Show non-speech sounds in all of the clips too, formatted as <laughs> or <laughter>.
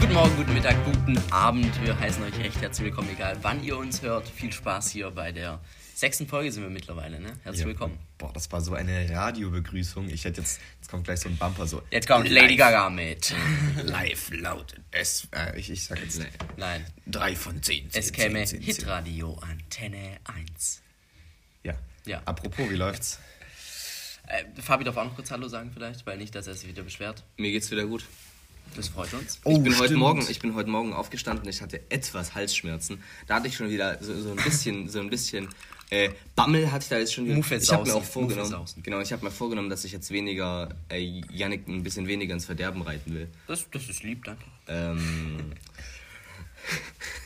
Guten Morgen, guten Mittag, guten Abend. Wir heißen euch recht herzlich willkommen, egal wann ihr uns hört. Viel Spaß hier bei der sechsten Folge sind wir mittlerweile, ne? Herzlich Ja. willkommen. Boah, das war so eine Radiobegrüßung. Ich hätte jetzt, jetzt kommt gleich so ein Bumper so. Jetzt kommt Lady Gaga mit. <laughs> Live laut. Es, äh, ich, ich sag jetzt Nein, drei von zehn. es zehn, käme zehn, zehn. Hitradio Antenne 1. Ja. Ja. Apropos, wie läuft's? <laughs> Äh, Fabi darf auch noch kurz Hallo sagen vielleicht, weil nicht, dass er sich wieder beschwert. Mir geht's wieder gut. Das freut uns. Oh, ich, bin heute. Morgen, ich bin heute Morgen aufgestanden, ich hatte etwas Halsschmerzen. Da hatte ich schon wieder so, so ein bisschen, so ein bisschen äh, Bammel hatte ich da jetzt schon wieder. Ich habe mir auch vorgenommen, genau, ich habe mir vorgenommen, dass ich jetzt weniger, äh, Yannick ein bisschen weniger ins Verderben reiten will. Das, das ist lieb, danke. Ähm,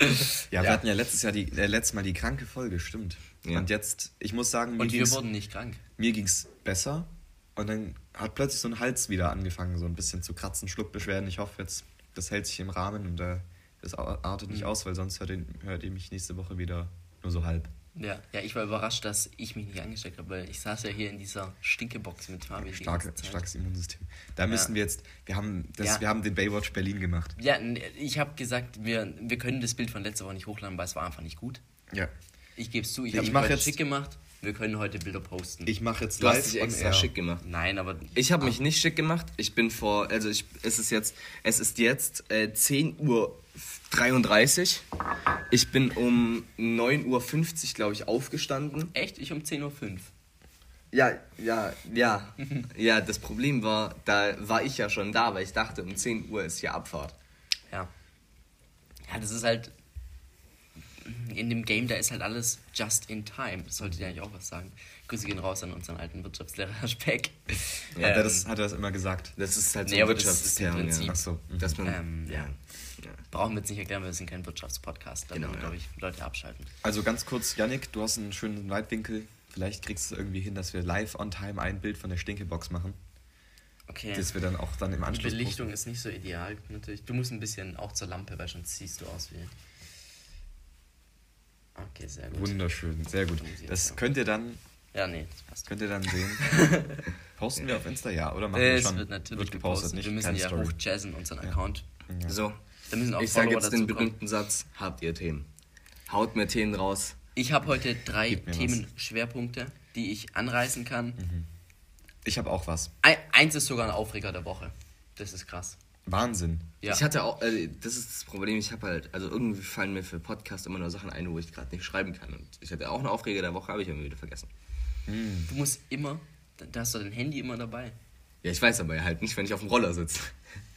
<laughs> Ja, wir hatten ja letztes Jahr die, äh, letztes Mal die kranke Folge, stimmt. Ja. Und jetzt, ich muss sagen, mir Und wir ging's, wurden nicht krank. mir ging's besser. Und dann hat plötzlich so ein Hals wieder angefangen, so ein bisschen zu kratzen, Schluckbeschwerden. Ich hoffe jetzt, das hält sich im Rahmen und äh, das artet Mhm. nicht aus, weil sonst hört ihr, hört ihr mich nächste Woche wieder nur so halb. Ja, ja, ich war überrascht, dass ich mich nicht angesteckt habe, weil ich saß ja hier in dieser Stinkebox mit Fabi. Starke, starkes Immunsystem. Da müssen wir jetzt, wir haben, das, Ja. wir haben den Baywatch Berlin gemacht. Ja, ich habe gesagt, wir, wir können das Bild von letzter Woche nicht hochladen, weil es war einfach nicht gut. Ja. Ich gebe es zu, ich Ich habe mich mach heute jetzt- schick gemacht. Wir können heute Bilder posten. Ich mache jetzt du hast dich on extra air. schick gemacht. Nein, aber Ich habe mich nicht schick gemacht. Ich bin vor, also ich, es ist jetzt, es ist jetzt äh, 10 Uhr 33. Ich bin um 9.50 Uhr, glaube ich, aufgestanden. echt, ich um 10.05 Uhr. Ja, ja, ja. <laughs> ja, das Problem war, da war ich ja schon da, weil ich dachte, um 10 Uhr ist hier Abfahrt. Ja. Ja, das ist halt. In dem Game, da ist halt alles just in time. Das sollte dir eigentlich auch was sagen. Grüße gehen raus an unseren alten Wirtschaftslehrer Herr Speck. Hat, er das, hat er das immer gesagt? Das ist halt so Nee, ein das Wirtschaftsterm, Prinzip- ja. Ach so. mhm. Dass man, Ähm, ja. ja. Brauchen wir jetzt nicht erklären, weil wir sind kein Wirtschaftspodcast. Da Genau, ja. glaube ich, Leute abschalten. Also ganz kurz, Yannick, du hast einen schönen Weitwinkel. Vielleicht kriegst du irgendwie hin, dass wir live on time ein Bild von der Stinkebox machen. Okay. Das wir dann auch dann im Die Anschluss. Belichtung ist nicht so ideal, natürlich. Du musst ein bisschen auch zur Lampe, weil sonst siehst du aus wie. Okay, sehr gut. Wunderschön, sehr gut. Das ja. könnt ihr dann, Ja, nee, das passt. könnt ihr dann sehen. <laughs> Posten wir auf Insta, ja, oder machen wir Es schon? wird natürlich Wird gepostet. nicht? Wir müssen ja Story. hochjazzen, unseren Account. So, Da müssen auch ich sage jetzt den berühmten Satz, habt ihr Themen. Haut mir Themen raus. Ich habe heute drei. Themenschwerpunkte, die ich anreißen kann. Ich habe auch was. Ei- Eins ist sogar ein Aufreger der Woche. Das ist krass. Wahnsinn. Ja. Ich hatte auch, äh, das ist das Problem, ich habe halt, also irgendwie fallen mir für Podcast immer nur Sachen ein, wo ich gerade nicht schreiben kann. Und ich hatte auch eine Aufreger der Woche, habe ich aber wieder vergessen. Du musst immer, da- hast du dein Handy immer dabei. Ja, ich weiß aber halt nicht, wenn ich auf dem Roller sitze. <laughs>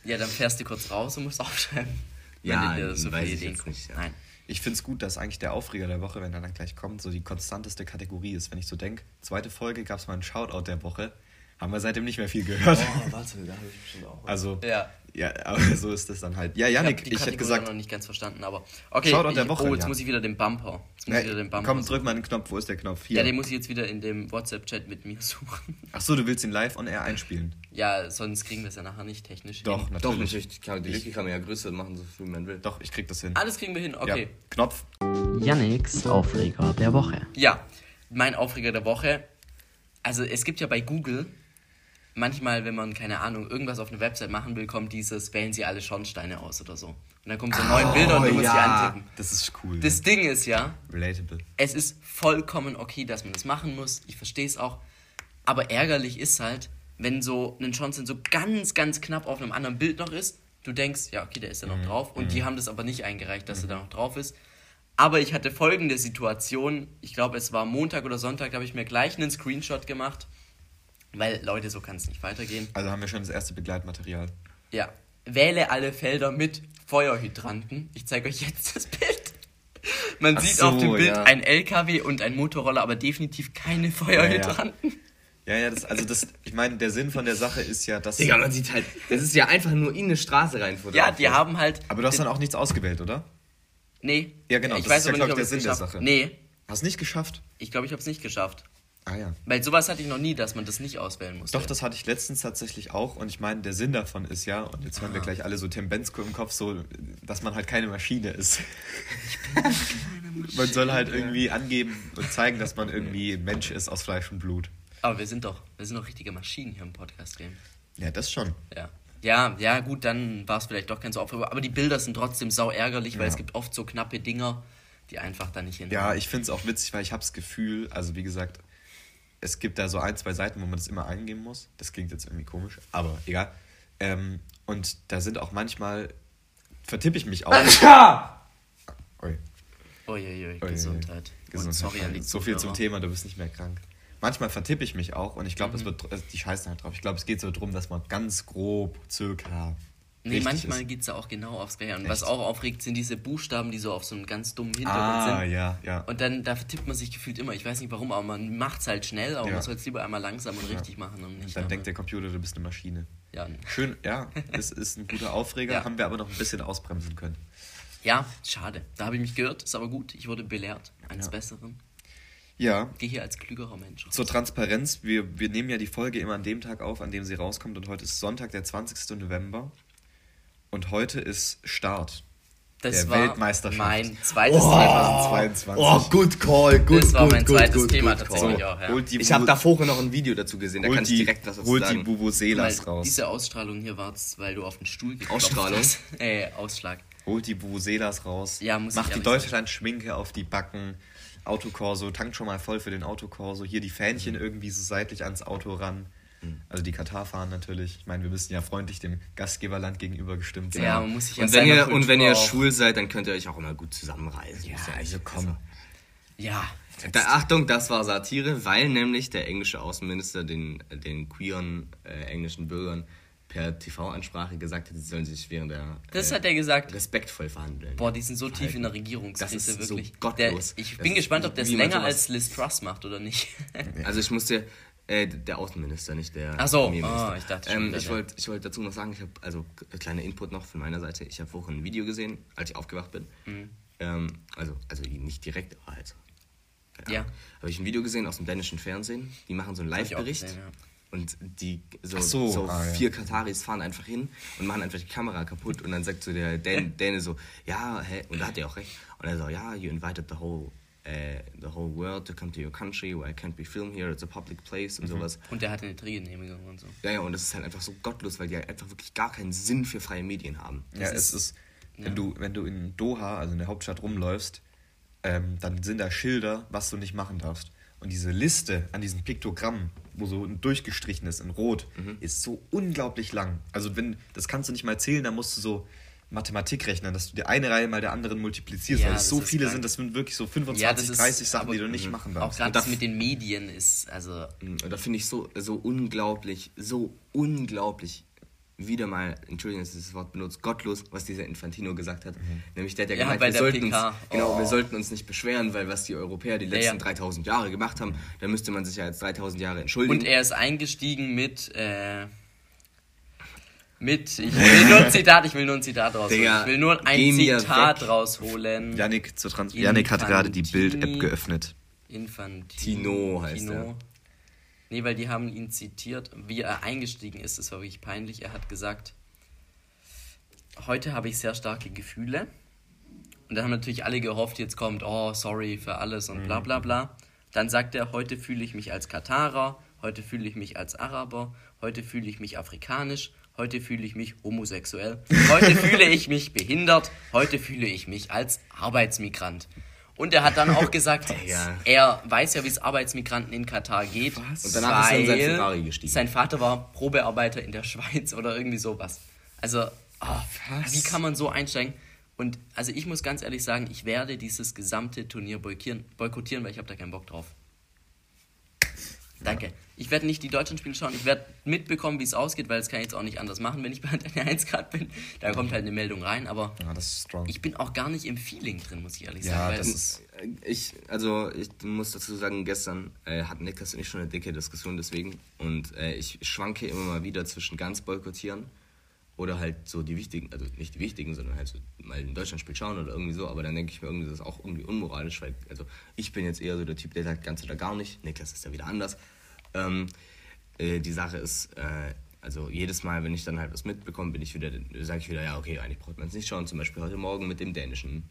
Ja, dann fährst du kurz raus und musst aufschreiben. <laughs> Ja, Wenn dir so weiß ich jetzt nicht, ja. Nein. Ich finde es gut, dass eigentlich der Aufreger der Woche, wenn er dann gleich kommt, so die konstanteste Kategorie ist. Wenn ich so denke, zweite Folge gab es mal einen Shoutout der Woche. Haben wir seitdem nicht mehr viel gehört. Oh, warte, da habe ich bestimmt auch. Also, Ja. ja, aber so ist das dann halt. Ja, Ich Yannick, habe die ich, hätte gesagt, noch nicht ganz verstanden, aber okay. Shoutout ich, der Woche, oh, jetzt ja. muss ich wieder den Bumper. Jetzt muss ich wieder den Bumper komm, suchen. drück mal den Knopf. Wo ist der Knopf? Hier. Ja, den muss ich jetzt wieder in dem WhatsApp-Chat mit mir suchen. <laughs> Ach so, du willst ihn live on air einspielen? Ja, sonst kriegen wir es ja nachher nicht technisch Doch, hin. natürlich. Doch, natürlich. Klar, die Wiki kann man ja größer machen, so viel man will. Doch, ich krieg das hin. Alles kriegen wir hin, okay. Ja. Knopf. Yannicks Aufreger der Woche. Ja, mein Aufreger der Woche. Also es gibt ja bei Google manchmal, wenn man, keine Ahnung, irgendwas auf einer Website machen will, kommt dieses, wählen Sie alle Schornsteine aus oder so. Und dann kommen so neun Bilder und du musst die antippen. Das ist cool. Das Ding ist ja, Relatable. es ist vollkommen okay, dass man das machen muss. Ich verstehe es auch. Aber ärgerlich ist halt, wenn so ein Schornstein so ganz, ganz knapp auf einem anderen Bild noch ist. Du denkst, ja, okay, der ist da noch drauf. Und die haben das aber nicht eingereicht, dass er da noch drauf ist. Aber ich hatte folgende Situation. Ich glaube, es war Montag oder Sonntag, da habe ich mir gleich einen Screenshot gemacht. Weil, Leute, so kann es nicht weitergehen. Also haben wir schon das erste Begleitmaterial. Ja. Wähle alle Felder mit Feuerhydranten. Ich zeige euch jetzt das Bild. Man Ach sieht so, auf dem Bild ja. ein LKW und ein Motorroller, aber definitiv keine Feuerhydranten. Ja, ja, das, also das, ich meine, der Sinn von der Sache ist ja, dass. Digga, man sieht halt, das ist ja einfach nur in eine Straße rein. Ja, die haben halt. Aber du hast dann auch nichts ausgewählt, oder? Nee. Ja, genau, Ich das weiß ist ja, aber glaub nicht, ob ich, der Sinn der geschafft Sache. Nee, Hast nicht geschafft? ich glaube, ich habe es nicht geschafft. Ah ja. Weil sowas hatte ich noch nie, dass man das nicht auswählen musste. Doch, das hatte ich letztens tatsächlich auch. Und ich meine, der Sinn davon ist ja, und jetzt Ah. hören wir gleich alle so Tembensko im Kopf, so, dass man halt keine Maschine ist. man soll halt irgendwie angeben und zeigen, dass man irgendwie Mensch ist aus Fleisch und Blut. Aber wir sind doch, wir sind doch richtige Maschinen hier im Podcast-Game. Ja, das schon. Ja. Ja, ja, gut, dann war es vielleicht doch kein so Opfer. Aber die Bilder sind trotzdem sau ärgerlich, weil Ja. es gibt oft so knappe Dinger, die einfach da nicht hin. Ja, ich finde es auch witzig, weil ich habe das Gefühl, also wie gesagt, es gibt da so ein, zwei Seiten, wo man das immer eingeben muss. Das klingt jetzt irgendwie komisch, aber egal. Ähm, und da sind auch manchmal, vertippe ich mich auch. Ui, Uiuiui, ui, Gesundheit. Und Gesundheit. sorry an die so viel zum. Thema, du bist nicht mehr krank. Manchmal vertippe ich mich auch und ich glaube, es Mhm. wird, also die scheißen halt drauf. Ich glaube, es geht so darum, dass man ganz grob circa. Nee, richtig manchmal geht es ja auch genau aufs Gleiche. Und was Echt? auch aufregt, sind diese Buchstaben, die so auf so einem ganz dummen Hintergrund Ah, sind. ja, ja. Und dann, da vertippt man sich gefühlt immer. Ich weiß nicht warum, aber man macht es halt schnell, aber Ja. man soll es lieber einmal langsam und richtig machen und nicht. Dann denkt der Computer, du bist eine Maschine. ja, Schön, ja, es ist ein guter Aufreger, <laughs> Ja. haben wir aber noch ein bisschen ausbremsen können. ja, schade. Da habe ich mich gehört, ist aber gut. Ich wurde belehrt eines Ja. Besseren. Ja, Gehe hier als klügerer Mensch. raus. zur Transparenz, wir, wir nehmen ja die Folge immer an dem Tag auf, an dem sie rauskommt und heute ist Sonntag, der 20. November und heute ist Start. Das der war Weltmeisterschaft. mein zweites Thema. 22. Oh, good call, good, Das war good, mein good, zweites good, Thema good tatsächlich auch. Ja. Ich habe da vorher noch ein Video dazu gesehen, da holt kann ich die, direkt was dazu holt die sagen. Weil raus. diese Ausstrahlung hier war es, weil du auf den Stuhl geklopft Ausstrahlung? hast. <laughs> Äh, Ausschlag. Holt die Vuvuzelas raus. Ja, muss ich Macht die sagen. Deutschland-Schminke auf die Backen. Autokorso, tankt schon mal voll für den Autokorso. Hier die Fähnchen Mhm. irgendwie so seitlich ans Auto ran. Also die Katar fahren natürlich. Ich meine, wir müssen ja freundlich dem Gastgeberland gegenüber gestimmt sein. Ja, man muss sich ja Und wenn, ihr, und wenn ihr schwul seid, dann könnt ihr euch auch immer gut zusammenreißen. Ja, Ist ja also komm. Ja, Da, Achtung, das war Satire, weil nämlich der englische Außenminister den, den queeren äh, englischen Bürgern per TV-Ansprache gesagt hat, sie sollen sich während der das äh, hat er gesagt. respektvoll verhandeln. Boah, die sind so tief in der Das Regierungskrise, ist so wirklich. gottlos. Der, ich Das bin ist gespannt, ob der es länger als Liz Truss macht oder nicht. Also ich musste, äh, der Außenminister, nicht der Ach so, Premierminister. ah, ich dachte schon ähm, ich wollte ich wollt dazu noch sagen, ich habe, also kleiner Input noch von meiner Seite, ich habe vorhin ein Video gesehen, als ich aufgewacht bin. Mhm. Ähm, also, also nicht direkt, aber halt. Ja. Ahnung. Habe ich ein Video gesehen aus dem dänischen Fernsehen, die machen so einen ich Live-Bericht. ja. Und die so, so, so ah, ja. vier Kataris fahren einfach hin und machen einfach die Kamera kaputt und dann sagt so der Dän, Däne so, ja, hä? und da hat er auch recht. Und er so, ja, you invited the whole, äh, the whole world to come to your country where I can't be filmed here, it's a public place Mhm. und sowas. Und der hat eine Drehgenehmigung und so. Ja, ja, und das ist halt einfach so gottlos, weil die halt einfach wirklich gar keinen Sinn für freie Medien haben. Ja, es ist, wenn, du, wenn du in Doha, also in der Hauptstadt, rumläufst, ähm, dann sind da Schilder, was du nicht machen darfst. Und diese Liste an diesen Piktogrammen, wo so durchgestrichen ist in Rot, Mhm. ist so unglaublich lang. Also wenn, das kannst du nicht mal zählen, da musst du so Mathematik rechnen, dass du die eine Reihe mal der anderen multiplizierst, Ja, weil es so viele krank. sind, das sind wirklich so 25, Ja, das ist- 30 Sachen, die du nicht machen Auch darfst. gerade Und das da- mit den Medien ist, also, Und da finde ich so, so unglaublich, so unglaublich wieder mal, Entschuldigung, dass ich das Wort benutzt, gottlos, was dieser Infantino gesagt hat. Nämlich der hat ja, Ja, gemeint, wir der sollten, PK. uns, genau, Oh. wir sollten uns nicht beschweren, weil was die Europäer die letzten ja. 3000 Jahre gemacht haben, da müsste man sich ja jetzt 3000 Jahre entschuldigen. Und er ist eingestiegen mit, äh, mit, ich will nur ein <laughs> Zitat, ich will nur ein Zitat rausholen. Digga, ich will nur ein Zitat rausholen. Yannick, zur Trans Yannick hat gerade die. Bild-App geöffnet. Infantino Tino heißt er. Nee, weil die haben ihn zitiert, wie er eingestiegen ist. Das war wirklich peinlich. Er hat gesagt, heute habe ich sehr starke Gefühle. Und dann haben natürlich alle gehofft, jetzt kommt, oh, sorry für alles und bla bla bla. Dann sagt er, heute fühle ich mich als Katarer, heute fühle ich mich als Araber, heute fühle ich mich afrikanisch, heute fühle ich mich homosexuell, heute fühle ich mich behindert, heute fühle ich mich als Arbeitsmigrant. Und er hat dann auch gesagt, <laughs> Digga. er weiß ja, wie es Arbeitsmigranten in Katar geht. Und danach ist er in sein Ferrari gestiegen. Sein Vater war Probearbeiter in der Schweiz oder irgendwie sowas. Also, ah, wie kann man so einsteigen? Und also ich muss ganz ehrlich sagen, ich werde dieses gesamte Turnier boykottieren, boykottieren weil ich habe da keinen Bock drauf. Danke. Ich werde nicht die deutschen Spiele schauen. Ich werde mitbekommen, wie es ausgeht, weil das kann ich jetzt auch nicht anders machen, wenn ich bei <laughs> Antenne 1 Grad bin. Da kommt halt eine Meldung rein, aber Ja, das ist strong. ich bin auch gar nicht im Feeling drin, muss ich ehrlich Ja, sagen. das ist- Ich, also ich muss dazu sagen, gestern äh, hatten Niklas und ich schon eine dicke Diskussion deswegen und äh, ich schwanke immer mal wieder zwischen ganz boykottieren oder halt so die wichtigen, also nicht die wichtigen, sondern halt so mal ein Deutschlandspiel schauen oder irgendwie so, aber dann denke ich mir irgendwie, das ist auch irgendwie unmoralisch, weil, also ich bin jetzt eher so der Typ, der sagt ganz oder gar nicht, Niklas ist ja wieder anders. Ähm, äh, die Sache ist, äh, also jedes Mal, wenn ich dann halt was mitbekomme, bin ich wieder, sage ich wieder, ja okay, eigentlich braucht man es nicht schauen, zum Beispiel heute Morgen mit dem dänischen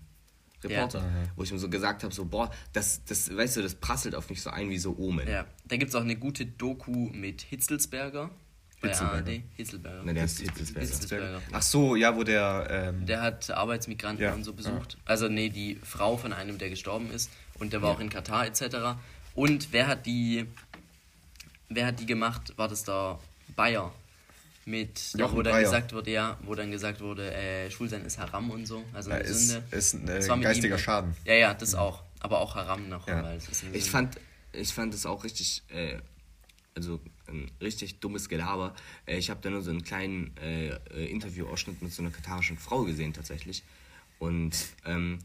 Reporter, Ja. wo ich mir so gesagt habe, so, boah, das, das, weißt du, das prasselt auf mich so ein wie so Omen. Ja, da gibt es auch eine gute Doku mit Hitzelsberger. Bei Hitzelsberger. ARD. Hitzelsberger. Ne, der ist Hitzelsberger. Hitzelsberger. Ach so, ja, wo der. Ähm, Der hat Arbeitsmigranten Ja, und so besucht. Also nee, die Frau von einem, der gestorben ist. Und der war auch in Katar etc. Und wer hat die, wer hat die gemacht? War das da Bayer? Mit, Jochen wo dann Breyer. gesagt wurde, ja, wo dann gesagt wurde, äh, Schwulsein ist Haram und so. Also Ja, eine ist- Sünde. ist ein, äh, Das geistiger ihm? Schaden. Ja, ja, das auch. Aber auch Haram noch, Ja. weil es ist eine Ich Sünde. fand, ich fand es auch richtig, äh, also ein richtig dummes Gelaber. Äh, ich habe da nur so einen kleinen äh, äh, Interviewausschnitt mit so einer katarischen Frau gesehen tatsächlich. Und ähm,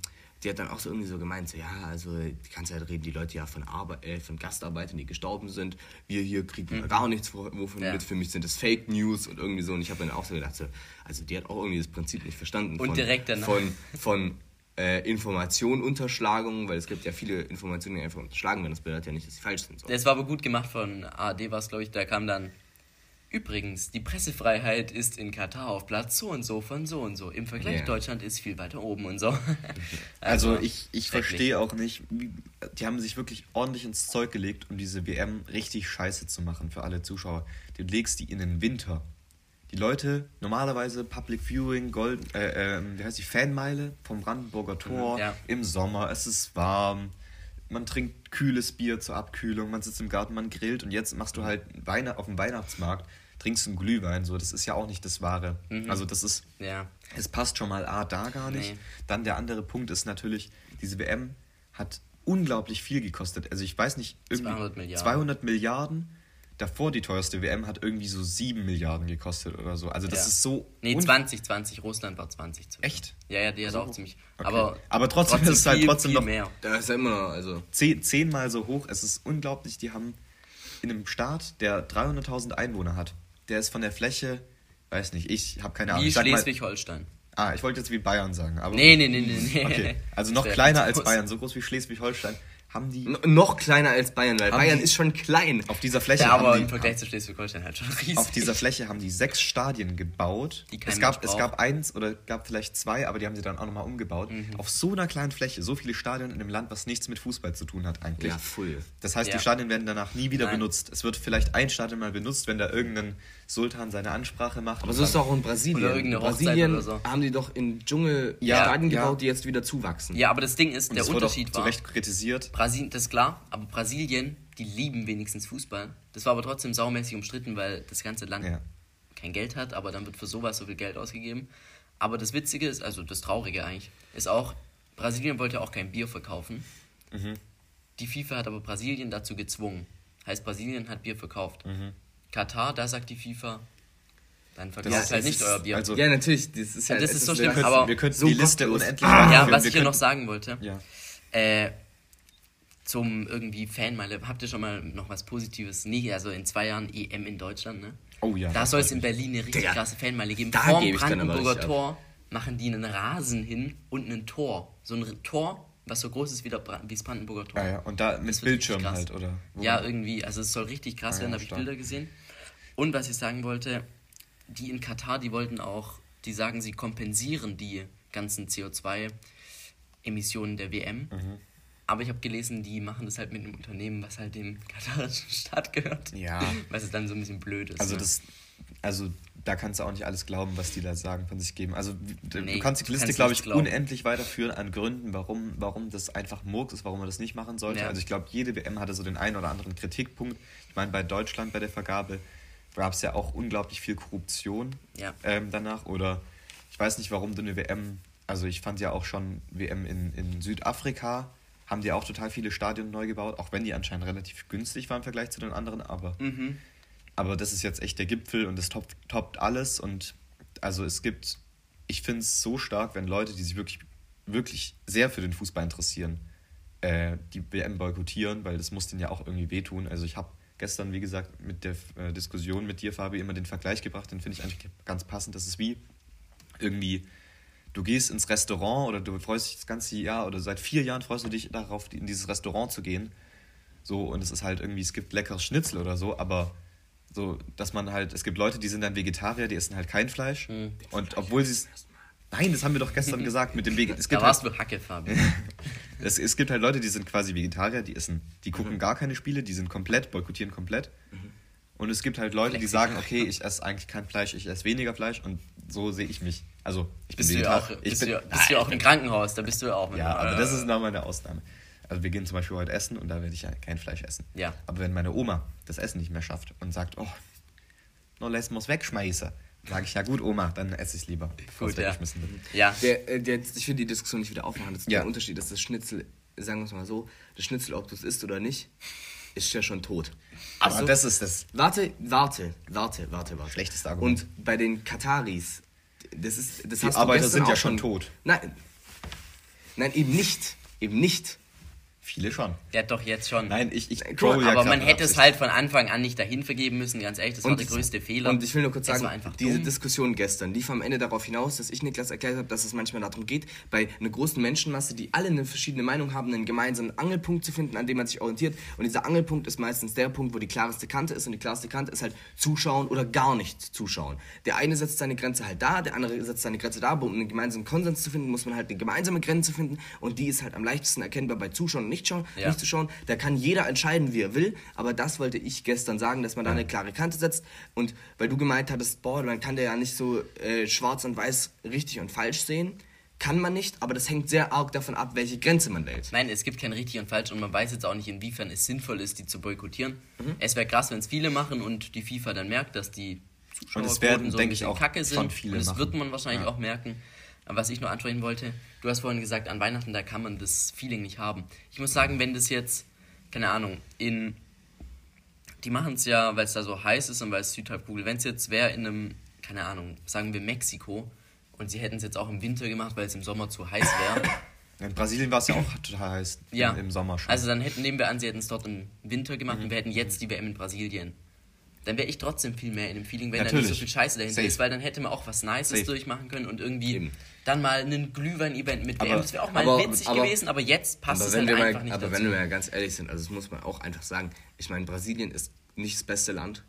die hat dann auch so irgendwie so gemeint, so, ja, also die ganze Zeit reden die Leute ja von, Arbe äh, von Gastarbeitern, die gestorben sind. Wir hier kriegen gar nichts wovon Ja. mit. Für mich sind das Fake News und irgendwie so. Und ich habe dann auch so gedacht, so, also die hat auch irgendwie das Prinzip nicht verstanden. Und von, direkt danach. Von, von äh, Information, Unterschlagung, weil es gibt ja viele Informationen, die einfach unterschlagen werden. Das bedeutet ja nicht, dass sie falsch sind. So. Das war aber gut gemacht von ARD, war es, glaube ich. Da kam dann. Übrigens, die Pressefreiheit ist in Katar auf Platz so und so von so und so. Im Vergleich Ja. Deutschland ist viel weiter oben und so. <laughs> Also ich, ich schrecklich. verstehe auch nicht, wie, die haben sich wirklich ordentlich ins Zeug gelegt, um diese WM richtig scheiße zu machen für alle Zuschauer. Du legst die in den Winter. Die Leute, normalerweise Public Viewing, Gold, äh, ähm, wie heißt die, Fanmeile vom Brandenburger Tor ja. im Sommer, es ist warm, man trinkt kühles Bier zur Abkühlung, man sitzt im Garten, man grillt und jetzt machst du halt Weihnacht auf dem Weihnachtsmarkt, trinkst einen Glühwein, so, das ist ja auch nicht das Wahre. Also das ist, Ja. es passt schon mal A, da gar nicht. Nee. Dann der andere Punkt ist natürlich, diese WM hat unglaublich viel gekostet. Also ich weiß nicht, irgendwie 200 Milliarden. 200 Milliarden. Davor die teuerste WM hat irgendwie so 7 Milliarden gekostet oder so. Also das Ja. ist so... Nee, un- 20, 20, Russland war 20. zu. Echt? Ja, ja, die hat So auch ziemlich. Okay. Aber, Aber trotzdem ist es halt trotzdem viel noch- mehr. Da ist ja immer noch, also. zehn, zehnmal so hoch. Es ist unglaublich. Die haben in einem Staat, der 300.000 Einwohner hat, der ist von der Fläche, weiß nicht, ich habe keine Ahnung. Wie Schleswig-Holstein. Ah, ich wollte jetzt wie Bayern sagen. Aber Nee, nee, nee, nee, nee. Okay, also noch kleiner als. Bayern, so groß wie Schleswig-Holstein, haben die N noch kleiner als Bayern, weil Bayern die- ist schon klein. auf dieser Fläche Ja, aber haben im die, Vergleich zu Schleswig-Holstein halt schon riesig. auf dieser Fläche haben die sechs Stadien gebaut. Die es gab es gab eins oder gab vielleicht zwei, aber die haben sie dann auch nochmal umgebaut. Mhm. Auf so einer kleinen Fläche, so viele Stadien in einem Land, was nichts mit Fußball zu tun hat eigentlich. Ja, full. Das heißt, Ja. die Stadien werden danach nie wieder Nein. benutzt. Es wird vielleicht ein Stadion mal benutzt, wenn da irgendein Sultan seine Ansprache macht. Aber so ist es dann- auch in Brasilien. Oder irgendeine Brasilien oder so. haben die doch in Dschungel Ja, Stadien ja. gebaut, die jetzt wieder zuwachsen. Ja, aber das Ding ist, und der das wurde auch Unterschied zu war. Recht kritisiert. Brasilien, das ist klar, aber Brasilien, die lieben wenigstens Fußball. Das war aber trotzdem saumäßig umstritten, weil das ganze Land Ja. kein Geld hat, aber dann wird für sowas so viel Geld ausgegeben. Aber das Witzige ist, also das Traurige eigentlich, ist auch, Brasilien wollte auch kein Bier verkaufen. Mhm. Die FIFA hat aber Brasilien dazu gezwungen. Heißt, Brasilien hat Bier verkauft. Mhm. Katar, da sagt die FIFA, dann Das verkauft ist- halt nicht ist- euer Bier. also- Ja, natürlich. Das ist ja Das es ist so ja- schlimm, wir könnten, aber wir könnten so die Liste unendlich ja, weiterführen. was Wir ich hier noch sagen wollte, Ja. äh, zum irgendwie Fanmeile, habt ihr schon mal noch was Positives? Nee, also in zwei Jahren EM in Deutschland, ne? Oh ja, Da das soll es in. Berlin eine richtig Digga, krasse Fanmeile geben. da Vorm gebe ich dann aber Brandenburger ab. Tor machen die einen Rasen hin und ein Tor. So ein Tor, was so groß ist wie, der Bra wie das Brandenburger Tor. Ja, ja. Und da Das mit Bildschirm halt, oder? Wo- Ja, irgendwie. Also es soll richtig krass Ah, werden, ja, da habe ich. Bilder gesehen. Und was ich sagen wollte, die in Katar, die wollten auch, die sagen, sie kompensieren die ganzen CO2-Emissionen der WM. Mhm. Aber ich habe gelesen, die machen das halt mit einem Unternehmen, was halt dem <laughs> katarischen Staat gehört. Ja. Was es dann so ein bisschen blöd ist. Also ne? das, also da kannst du auch nicht alles glauben, was die da sagen, von sich geben. Also du Nee, kannst die du Liste, glaube ich, glauben. unendlich weiterführen an Gründen, warum, warum das einfach Murks ist, warum man das nicht machen sollte. Ja. Also ich glaube, jede WM hatte so den einen oder anderen Kritikpunkt. Ich meine, bei Deutschland bei der Vergabe gab es ja auch unglaublich viel Korruption Ja. ähm, danach. Oder ich weiß nicht, warum du eine WM, also ich fand ja auch schon WM in, in Südafrika, haben die auch total viele Stadien neu gebaut, auch wenn die anscheinend relativ günstig waren im Vergleich zu den anderen, aber Mhm. aber das ist jetzt echt der Gipfel und es toppt, toppt alles. Und also es gibt, ich finde es so stark, wenn Leute, die sich wirklich, wirklich sehr für den Fußball interessieren, äh, die WM boykottieren, weil das muss denen ja auch irgendwie wehtun. Also ich habe gestern, wie gesagt, mit der äh, Diskussion mit dir, Fabi, immer den Vergleich gebracht, den finde ich eigentlich ganz passend. Das ist wie irgendwie, du gehst ins Restaurant oder du freust dich das ganze Jahr oder seit vier Jahren freust du dich darauf, in dieses Restaurant zu gehen. So, und es ist halt irgendwie, es gibt leckeres Schnitzel oder so, aber so, dass man halt, es gibt Leute, die sind dann Vegetarier, die essen halt kein Fleisch. Und obwohl sie es, Nein, das haben wir doch gestern <laughs> gesagt mit dem Vegan. Es Da gibt warst halt, du Hacke, Fabi. <laughs> es, es gibt halt Leute, die sind quasi Vegetarier, die essen, die gucken Mhm. gar keine Spiele, die sind komplett, boykottieren komplett. Und es gibt halt Leute, die sagen, okay, ich esse eigentlich kein Fleisch, ich esse weniger Fleisch und so sehe ich mich. Also ich bin Bist du ja Vegetarier. auch, ich bist bin, du, bist du ja auch im Krankenhaus, da bist du ja auch mit. Ja, aber das ist nochmal eine Ausnahme. Also wir gehen zum Beispiel heute essen und da werde ich ja kein Fleisch essen. Ja. Aber wenn meine Oma das Essen nicht mehr schafft und sagt, oh, lässt man es wegschmeißen, sage ich, ja gut, Oma, dann esse ich es lieber, Gut, ja. Ja, Der, äh, der, ich will die Diskussion nicht wieder aufmachen. Das, Ja. Der Unterschied ist, das Schnitzel, sagen wir es mal so, das Schnitzel, ob du es isst oder nicht, ist ja schon tot. Aber Also- das ist das. Warte, warte, warte, warte, warte. Schlechteste Argument. Und bei den Kataris, das ist, das Die hast du Arbeiter sind ja auch schon tot. Nein, nein, eben nicht, eben nicht. Viele schon. der hat doch jetzt schon. Nein, ich, ich mal, ja aber man hätte es halt von Anfang an nicht dahin vergeben müssen, ganz ehrlich, das war Und- der größte Fehler. Und ich will nur kurz sagen, war diese. Diskussion gestern lief am Ende darauf hinaus, dass ich Niklas erklärt habe, dass es manchmal darum geht, bei einer großen Menschenmasse, die alle eine verschiedene Meinung haben, einen gemeinsamen Angelpunkt zu finden, an dem man sich orientiert. Und dieser Angelpunkt ist meistens der Punkt, wo die klarste Kante ist. Und die klarste Kante ist halt zuschauen oder gar nicht zuschauen. Der eine setzt seine Grenze halt da, der andere setzt seine Grenze da. Aber um einen gemeinsamen Konsens zu finden, muss man halt eine gemeinsame Grenze finden. Und die ist halt am leichtesten erkennbar bei Zuschauen und Nichtschauen. Ja. Nicht zuschauen. Da kann jeder entscheiden, wie er will. Aber das wollte ich gestern sagen, dass man da eine klare Kante setzt. Und weil du gemeint hattest, boah, man kann der ja nicht so äh, schwarz und weiß richtig und falsch sehen. Kann man nicht, aber das hängt sehr arg davon ab, welche Grenze man wählt. Nein, es gibt kein richtig und falsch und man weiß jetzt auch nicht, inwiefern es sinnvoll ist, die zu boykottieren. Mhm. Es wäre krass, wenn es viele machen und die FIFA dann merkt, dass die Und es Zuschauerquoten werden, so ein denke ich, bisschen auch kacke sind. schon viele und das machen. wird man wahrscheinlich Ja. auch merken. Aber was ich nur ansprechen wollte, du hast vorhin gesagt, an Weihnachten, da kann man das Feeling nicht haben. Ich muss sagen, wenn das jetzt, keine Ahnung, in. Die machen es ja, weil es da so heiß ist und weil es Südhalbkugel. Wenn es jetzt wäre in einem, keine Ahnung, sagen wir Mexiko und sie hätten es jetzt auch im Winter gemacht, weil es im Sommer zu heiß wäre. <laughs> In Brasilien war es ja auch total heiß Ja. im, Sommer schon. Also dann hätten, nehmen wir an, sie hätten es dort im Winter gemacht Mhm. und wir hätten jetzt die WM in Brasilien. Dann wäre ich trotzdem viel mehr in dem Feeling, wenn da Natürlich. nicht so viel Scheiße dahinter Safe. ist, weil dann hätte man auch was Nices Safe. durchmachen können und irgendwie Eben. dann mal einen Glühwein-Event mit Aber- WM. Das wäre auch mal aber- witzig aber- gewesen, aber jetzt passt aber es halt wir mal, einfach nicht aber dazu. wenn wir mal ganz ehrlich sind, also das muss man auch einfach sagen, ich meine, Brasilien ist nicht das beste Land,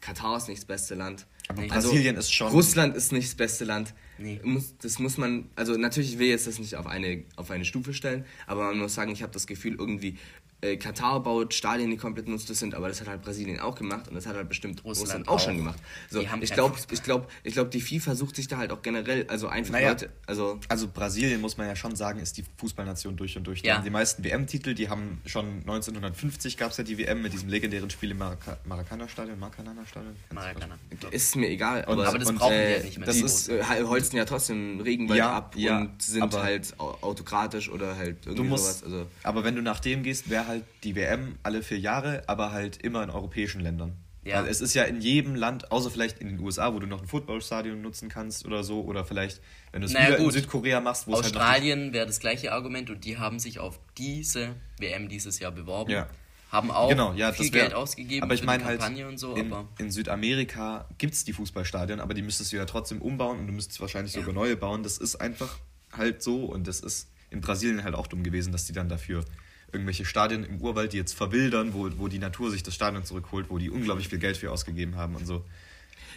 Katar ist nicht das beste Land. Aber Nee. Brasilien ist schon. Russland ist nicht das beste Land. Nee. Muss, das muss man, also natürlich will ich jetzt das nicht auf eine, auf eine Stufe stellen, aber man muss sagen, ich habe das Gefühl, irgendwie äh, Katar baut Stadien, die komplett nutzlos sind, aber das hat halt Brasilien auch gemacht und das hat halt bestimmt Russland Russland, auch, auch. schon gemacht. So, ich glaube, ich glaube, ich glaube, die FIFA sucht sich da halt auch generell, also einfach Naja. Leute, also Also Brasilien, muss man ja schon sagen, ist die Fußballnation durch und durch. Die Ja. die meisten WM-Titel, die haben schon 1950 gab es ja die WM mit diesem legendären Spiel im Maraca Maracana-Stadion, Maracana-Stadion? Maracana. ist mir egal. Und- aber das und, brauchen wir äh, ja nicht mehr. Das ist, äh, holzen ja trotzdem Regenwald Ja, ab ja, und sind halt au- autokratisch oder halt irgendwie musst, sowas. Also, aber wenn du nach dem gehst, wäre halt die WM alle vier Jahre, aber halt immer in europäischen Ländern. Ja. Weil es ist ja in jedem Land, außer vielleicht in den USA, wo du noch ein Footballstadion nutzen kannst oder so, oder vielleicht, wenn du es Naja, wieder in. Südkorea machst, wo es halt Australien wäre das gleiche Argument und die haben sich auf diese WM dieses Jahr beworben. Ja. Haben auch genau, ja, viel das wär, Geld ausgegeben aber ich meine halt, Kampagne und so, in, in Südamerika gibt es die Fußballstadien, aber die müsstest du ja trotzdem umbauen und du müsstest wahrscheinlich sogar neue bauen. Das ist einfach halt so und das ist in Brasilien halt auch dumm gewesen, dass die dann dafür irgendwelche Stadien im Urwald, die jetzt verwildern, wo, wo die Natur sich das Stadion zurückholt, wo die unglaublich viel Geld für ausgegeben haben und so.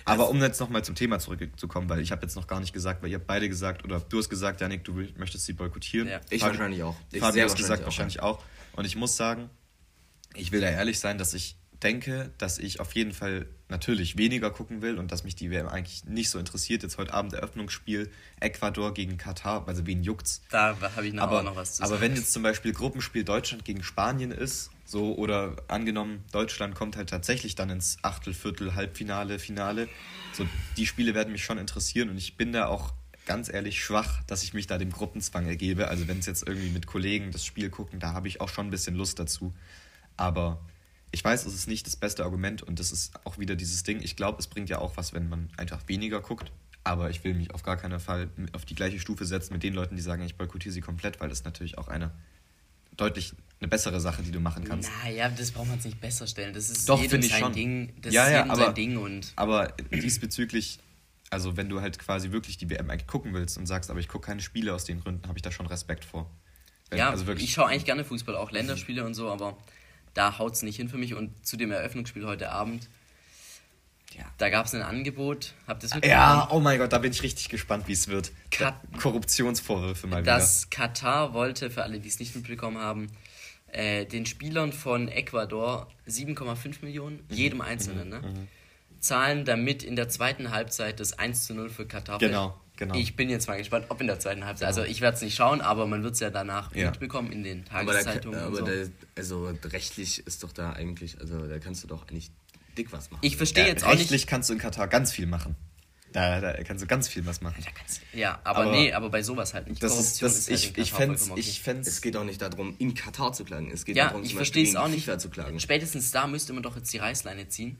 Aber um jetzt nochmal zum Thema zurückzukommen, weil ich habe jetzt noch gar nicht gesagt, weil ihr habt beide gesagt, oder du hast gesagt, Janik, du möchtest sie boykottieren. Ja. Ich Fabi- wahrscheinlich auch. Ich Fabi hat gesagt, wahrscheinlich wahrscheinlich auch. Und ich muss sagen, ich will da ehrlich sein, dass ich denke, dass ich auf jeden Fall natürlich weniger gucken will und dass mich die WM eigentlich nicht so interessiert. Jetzt heute Abend Eröffnungsspiel Ecuador gegen Katar, also wen juckt's? da habe ich nachher Aber, auch noch was zu aber sagen. wenn jetzt zum Beispiel Gruppenspiel Deutschland gegen Spanien ist, so oder angenommen, Deutschland kommt halt tatsächlich dann ins Achtel, Viertel, Halbfinale, Finale, so die Spiele werden mich schon interessieren und ich bin da auch ganz ehrlich schwach, dass ich mich da dem Gruppenzwang ergebe. Also wenn es jetzt irgendwie mit Kollegen das Spiel gucken, da habe ich auch schon ein bisschen Lust dazu. Aber ich weiß, es ist nicht das beste Argument und das ist auch wieder dieses Ding. Ich glaube, es bringt ja auch was, wenn man einfach weniger guckt. Aber ich will mich auf gar keinen Fall auf die gleiche Stufe setzen mit den Leuten, die sagen, ich boykottiere sie komplett, weil das ist natürlich auch eine deutlich eine bessere Sache, die du machen kannst. Naja, das braucht man jetzt nicht besser stellen. Das ist Doch, jedem ich sein schon. Ding. Das Ja, ist ja, jedem aber- sein Ding und Aber diesbezüglich, also wenn du halt quasi wirklich die WM eigentlich gucken willst und sagst, aber ich gucke keine Spiele aus den Gründen, habe ich da schon Respekt vor. Wenn- ja, also wirklich, ich schaue eigentlich gerne Fußball, auch Länderspiele und so, aber da haut es nicht hin für mich. Und zu dem Eröffnungsspiel heute Abend, Ja. Da gab es ein Angebot, habt ihr es Ja, oh mein Gott, da bin ich richtig gespannt, wie es wird. Kat- Korruptionsvorwürfe mal dass Katar wollte, für alle, die es nicht mitbekommen haben, äh, den Spielern von Ecuador 7,5 Millionen, Mhm. jedem Einzelnen, ne? zahlen, damit in der zweiten Halbzeit das 1 zu 0 für Katar Genau, fällt. Genau. Ich bin jetzt mal gespannt, ob in der zweiten Halbzeit. Also ich werde es nicht schauen, aber man wird es ja danach Ja. mitbekommen in den Aber, da, Tageszeitungen aber und so. da, also rechtlich ist doch da eigentlich, also da kannst du doch eigentlich dick was machen. ich verstehe Ja, jetzt auch nicht... rechtlich kannst du in Katar ganz viel machen. Da, da kannst du ganz viel was machen. Ja, aber, Aber nee, aber bei sowas halt nicht. Das ist, das, halt ich, in ich Katar fänd's, ich fänd's, es geht auch nicht darum, in Katar zu klagen. Es geht Ja, darum, ich verstehe es auch nicht. FIFA zu klagen. Spätestens da müsste man doch jetzt die Reißleine ziehen.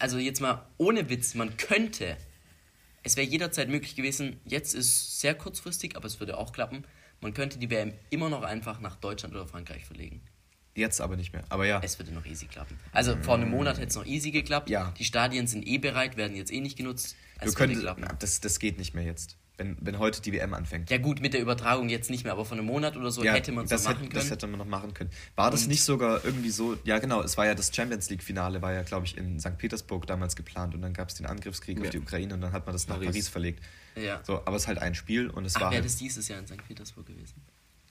Also jetzt mal ohne Witz, man könnte. Es wäre jederzeit möglich gewesen, jetzt ist sehr kurzfristig, aber es würde auch klappen. Man könnte die WM immer noch einfach nach Deutschland oder Frankreich verlegen. jetzt aber nicht mehr. Aber ja, Es würde noch easy klappen. Also vor einem Monat hätte es noch easy geklappt. Ja. Die Stadien sind eh bereit, werden jetzt eh nicht genutzt. du Es würde könntest, klappen. das, das geht nicht mehr jetzt. Wenn, wenn heute die WM anfängt. Ja gut, mit der Übertragung jetzt nicht mehr, aber vor einem Monat oder so Ja, hätte man es das noch hätte, machen können. Das hätte man noch machen können. War das Und- nicht sogar irgendwie so? Ja, genau. Es war ja das Champions League-Finale, war ja, glaube ich, in St. Petersburg damals geplant und dann gab es den Angriffskrieg auf Ja. die Ukraine und dann hat man das nach Paris. Paris verlegt. Ja. So, aber es ist halt ein Spiel und es Ach, war wäre halt, das dieses Jahr in St. Petersburg gewesen?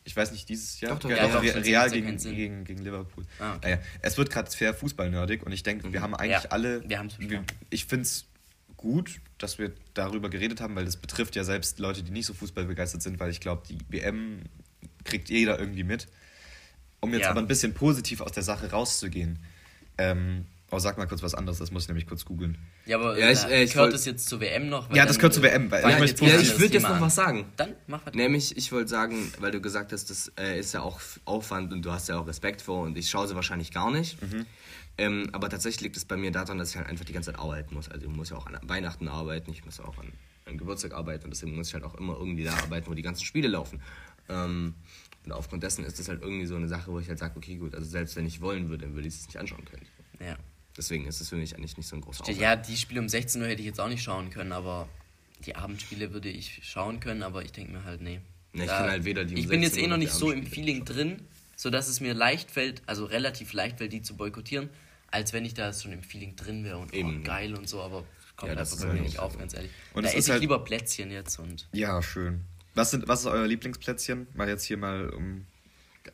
ich weiß nicht, dieses Jahr? Doch, doch, ja, ja, doch, Real ja gegen, gegen, gegen Liverpool. Ah, okay. Naja, es wird gerade sehr fußballnerdig und ich denke, wir haben eigentlich Ja, alle. wir wir, besprochen. ich finde es gut, dass wir darüber geredet haben, weil das betrifft ja selbst Leute, die nicht so fußballbegeistert sind, weil ich glaube, die WM kriegt jeder irgendwie mit. Um jetzt Ja. aber ein bisschen positiv aus der Sache rauszugehen. Ähm, oh, sag mal kurz was anderes, das muss ich nämlich kurz googeln. Ja, aber Ja, ich- äh, äh, ich gehört es jetzt zur WM noch? Weil Ja, das dann, gehört zur äh, WM, weil fangen ich möchte Ja, ich würde jetzt noch was sagen. Dann mach was. Nämlich, ich wollte sagen, weil du gesagt hast, das äh, ist ja auch Aufwand und du hast ja auch Respekt vor und ich schaue sie wahrscheinlich gar nicht. Mhm. Ähm, aber tatsächlich liegt es bei mir daran, dass ich halt einfach die ganze Zeit arbeiten muss. Also ich muss ja auch an Weihnachten arbeiten, ich muss auch an, an Geburtstag arbeiten und deswegen muss ich halt auch immer irgendwie da arbeiten, wo die ganzen Spiele laufen. Ähm, und aufgrund dessen ist das halt irgendwie so eine Sache, wo ich halt sage, okay gut, also selbst wenn ich wollen würde, würde ich es nicht anschauen können. Ja. Deswegen ist es für mich eigentlich nicht so ein großer Aufwand. ja, die Spiele um 16 Uhr hätte ich jetzt auch nicht schauen können, aber die Abendspiele würde ich schauen können, aber ich denke mir halt, nee. Nee, ich kann halt weder die um Ich bin jetzt 16 eh noch nicht so im Feeling drin, sodass es mir leicht fällt, also relativ leicht fällt, die zu boykottieren, als wenn ich da schon im Feeling drin wäre und Eben. oh, geil und so, aber kommt Ja, das einfach bei mir halt nicht auf, ganz ehrlich. Und da es esse ist ich halt- lieber Plätzchen jetzt und Ja, schön. Was, sind, was ist euer Lieblingsplätzchen? Mal jetzt hier mal um.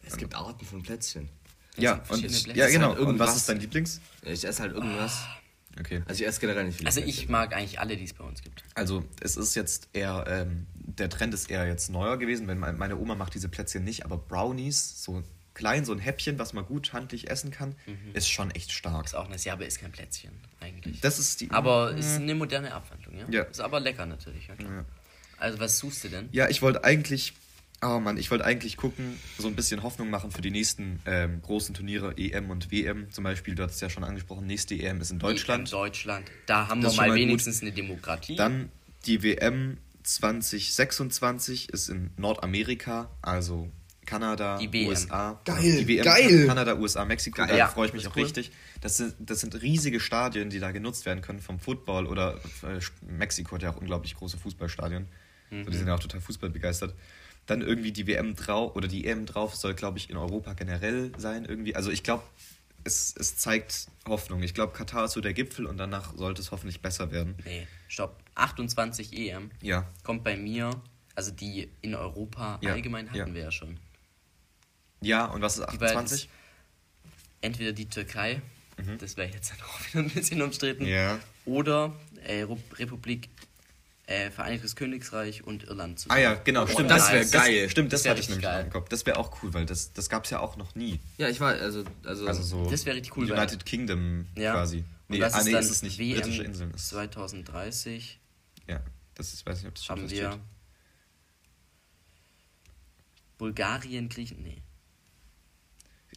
Es gibt Arten von Plätzchen. Ja, und, verschiedene ja, genau. Halt und was irgendwas. ist dein Lieblings? Ich esse halt irgendwas. Okay. Also ich esse generell nicht viel. also ich mag eigentlich alle, die es bei uns gibt. Also es ist jetzt eher, ähm, der Trend ist eher jetzt neuer gewesen, wenn mein- meine Oma macht diese Plätzchen nicht, aber Brownies, so klein, so ein Häppchen, was man gut handlich essen kann, ist schon echt stark. Ist auch eine Serbe, ist kein Plätzchen eigentlich. Das ist die. aber ist eine moderne Abwandlung, ja? Ja. Ist aber lecker natürlich, ja klar. Ja. Also was suchst du denn? Ja, ich wollte eigentlich, oh Mann, ich wollte eigentlich gucken, so ein bisschen Hoffnung machen für die nächsten ähm, großen Turniere, EM und WM. Zum Beispiel, du hast es ja schon angesprochen, nächste EM ist in Deutschland. In Deutschland. Da haben Das wir mal, mal gut. wenigstens eine Demokratie. Dann die WM 2026 ist in Nordamerika, also Kanada, Die WM. USA. Geil, die WM geil. Kanada, USA, Mexiko, Geil. da Ja, freue ich mich auch cool. richtig. Das sind, das sind riesige Stadien, die da genutzt werden können vom Football oder äh, Mexiko hat ja auch unglaublich große Fußballstadien. So, die sind ja auch total fußballbegeistert. Dann irgendwie die WM drauf oder die EM drauf soll, glaube ich, in Europa generell sein irgendwie. Also ich glaube, es, es zeigt Hoffnung. Ich glaube, Katar ist so der Gipfel und danach sollte es hoffentlich besser werden. Nee, stopp. 28 EM Ja, kommt bei mir, also die in Europa Ja, allgemein hatten ja. wir ja schon. Ja, und was ist Die beiden 28? Entweder die Türkei, das wäre jetzt dann auch <laughs> wieder ein bisschen umstritten, Mhm. Ja. oder äh, Republik äh, Vereinigtes Königreich und Irland Ah zusammen. ja, genau, stimmt. das wär Das- geil. Stimmt, das, Das hatte ich nämlich geil. im Kopf. Das wäre auch cool, weil das, das gab es ja auch noch nie. Ja, ich war, also, also, Also so Das wäre richtig cool, weil- United Kingdom Ja. quasi. Und Nee, das ah, ist nee, dann ist es nicht. WM Britische Inseln ist 2030 Ja, das ist, weiß nicht, ob das schon haben wir Bulgarien, Griechenland, nee.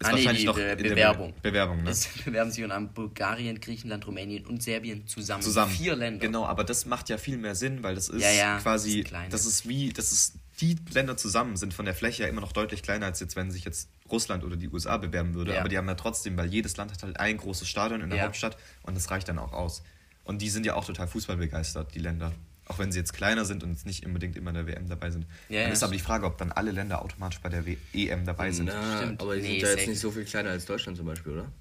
Ist Ah, nee, wahrscheinlich die noch Be in der Bewerbung. Be Bewerbung, ne? Es <laughs> bewerben sich und haben Bulgarien, Griechenland, Rumänien und Serbien zusammen. Zusammen. Vier Länder. Genau, aber das macht ja viel mehr Sinn, weil das ist Ja, ja, quasi, das das ist wie, das ist, die Länder zusammen sind von der Fläche ja immer noch deutlich kleiner, als jetzt, wenn sich jetzt Russland oder die USA bewerben würde. Ja. Aber die haben ja trotzdem, weil jedes Land hat halt ein großes Stadion in der. Hauptstadt und das reicht dann auch aus. Und die sind ja auch total fußballbegeistert, die Länder. Auch wenn sie jetzt kleiner sind und jetzt nicht unbedingt immer in der WM dabei sind. Ja, dann ja. ist aber die Frage, ob dann alle Länder automatisch bei der w EM dabei sind. Na, Stimmt. aber die Nee, sind ja jetzt nicht so viel kleiner als Deutschland zum Beispiel, oder?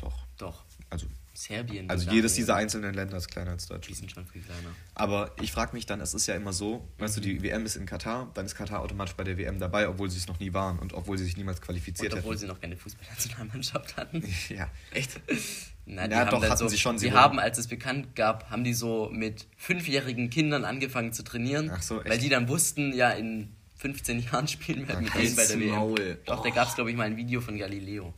Doch. Doch. Also Serbien. Also jedes dieser einzelnen Länder ist kleiner als Die Deutschland. sind schon viel kleiner. Aber ich frage mich dann, es ist ja immer so, weißt du, die WM ist in Katar, dann ist Katar automatisch bei der WM dabei, obwohl sie es noch nie waren und obwohl sie sich niemals qualifiziert Und obwohl hätten. sie noch keine Fußballnationalmannschaft hatten. <laughs> Ja. Echt? Nein, Ja, doch, hatten so, sie schon, sie Die haben, als es bekannt gab, haben die so mit fünfjährigen Kindern angefangen zu trainieren. Ach so, echt? Weil die dann wussten, ja, in 15 Jahren spielen wir mit denen bei der WM. Maul. Doch, da gab es, glaube ich, mal ein Video von Galileo.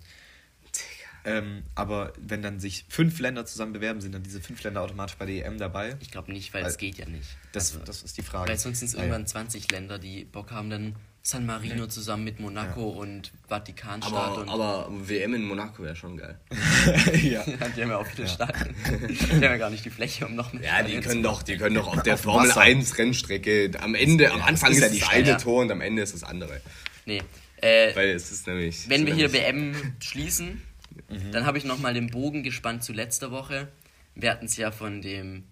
Ähm, aber wenn dann sich fünf Länder zusammen bewerben, sind dann diese fünf Länder automatisch bei der EM dabei? Ich glaube nicht, weil es geht ja nicht. Das, Also, das ist die Frage. weil sonst sind es ja. irgendwann 20 Länder, die Bock haben, dann San Marino zusammen mit Monaco und Vatikanstaat Aber, und aber WM in Monaco wäre schon geil. <laughs> ja. Ja, <laughs> die haben ja auch viele Stadien. die haben ja gar nicht die Fläche, um noch mehr Ja, die können doch, die können doch auf der Auf Formel Wasser. 1 Rennstrecke am Ende, am Ja, Anfang ist, ist ja die das eine. Tor und am Ende ist das andere. Nee. Äh, Weil es ist nämlich. wenn wir hier nämlich- WM schließen, Mhm. dann habe ich nochmal den Bogen gespannt zu letzter Woche. Wir hatten es ja von dem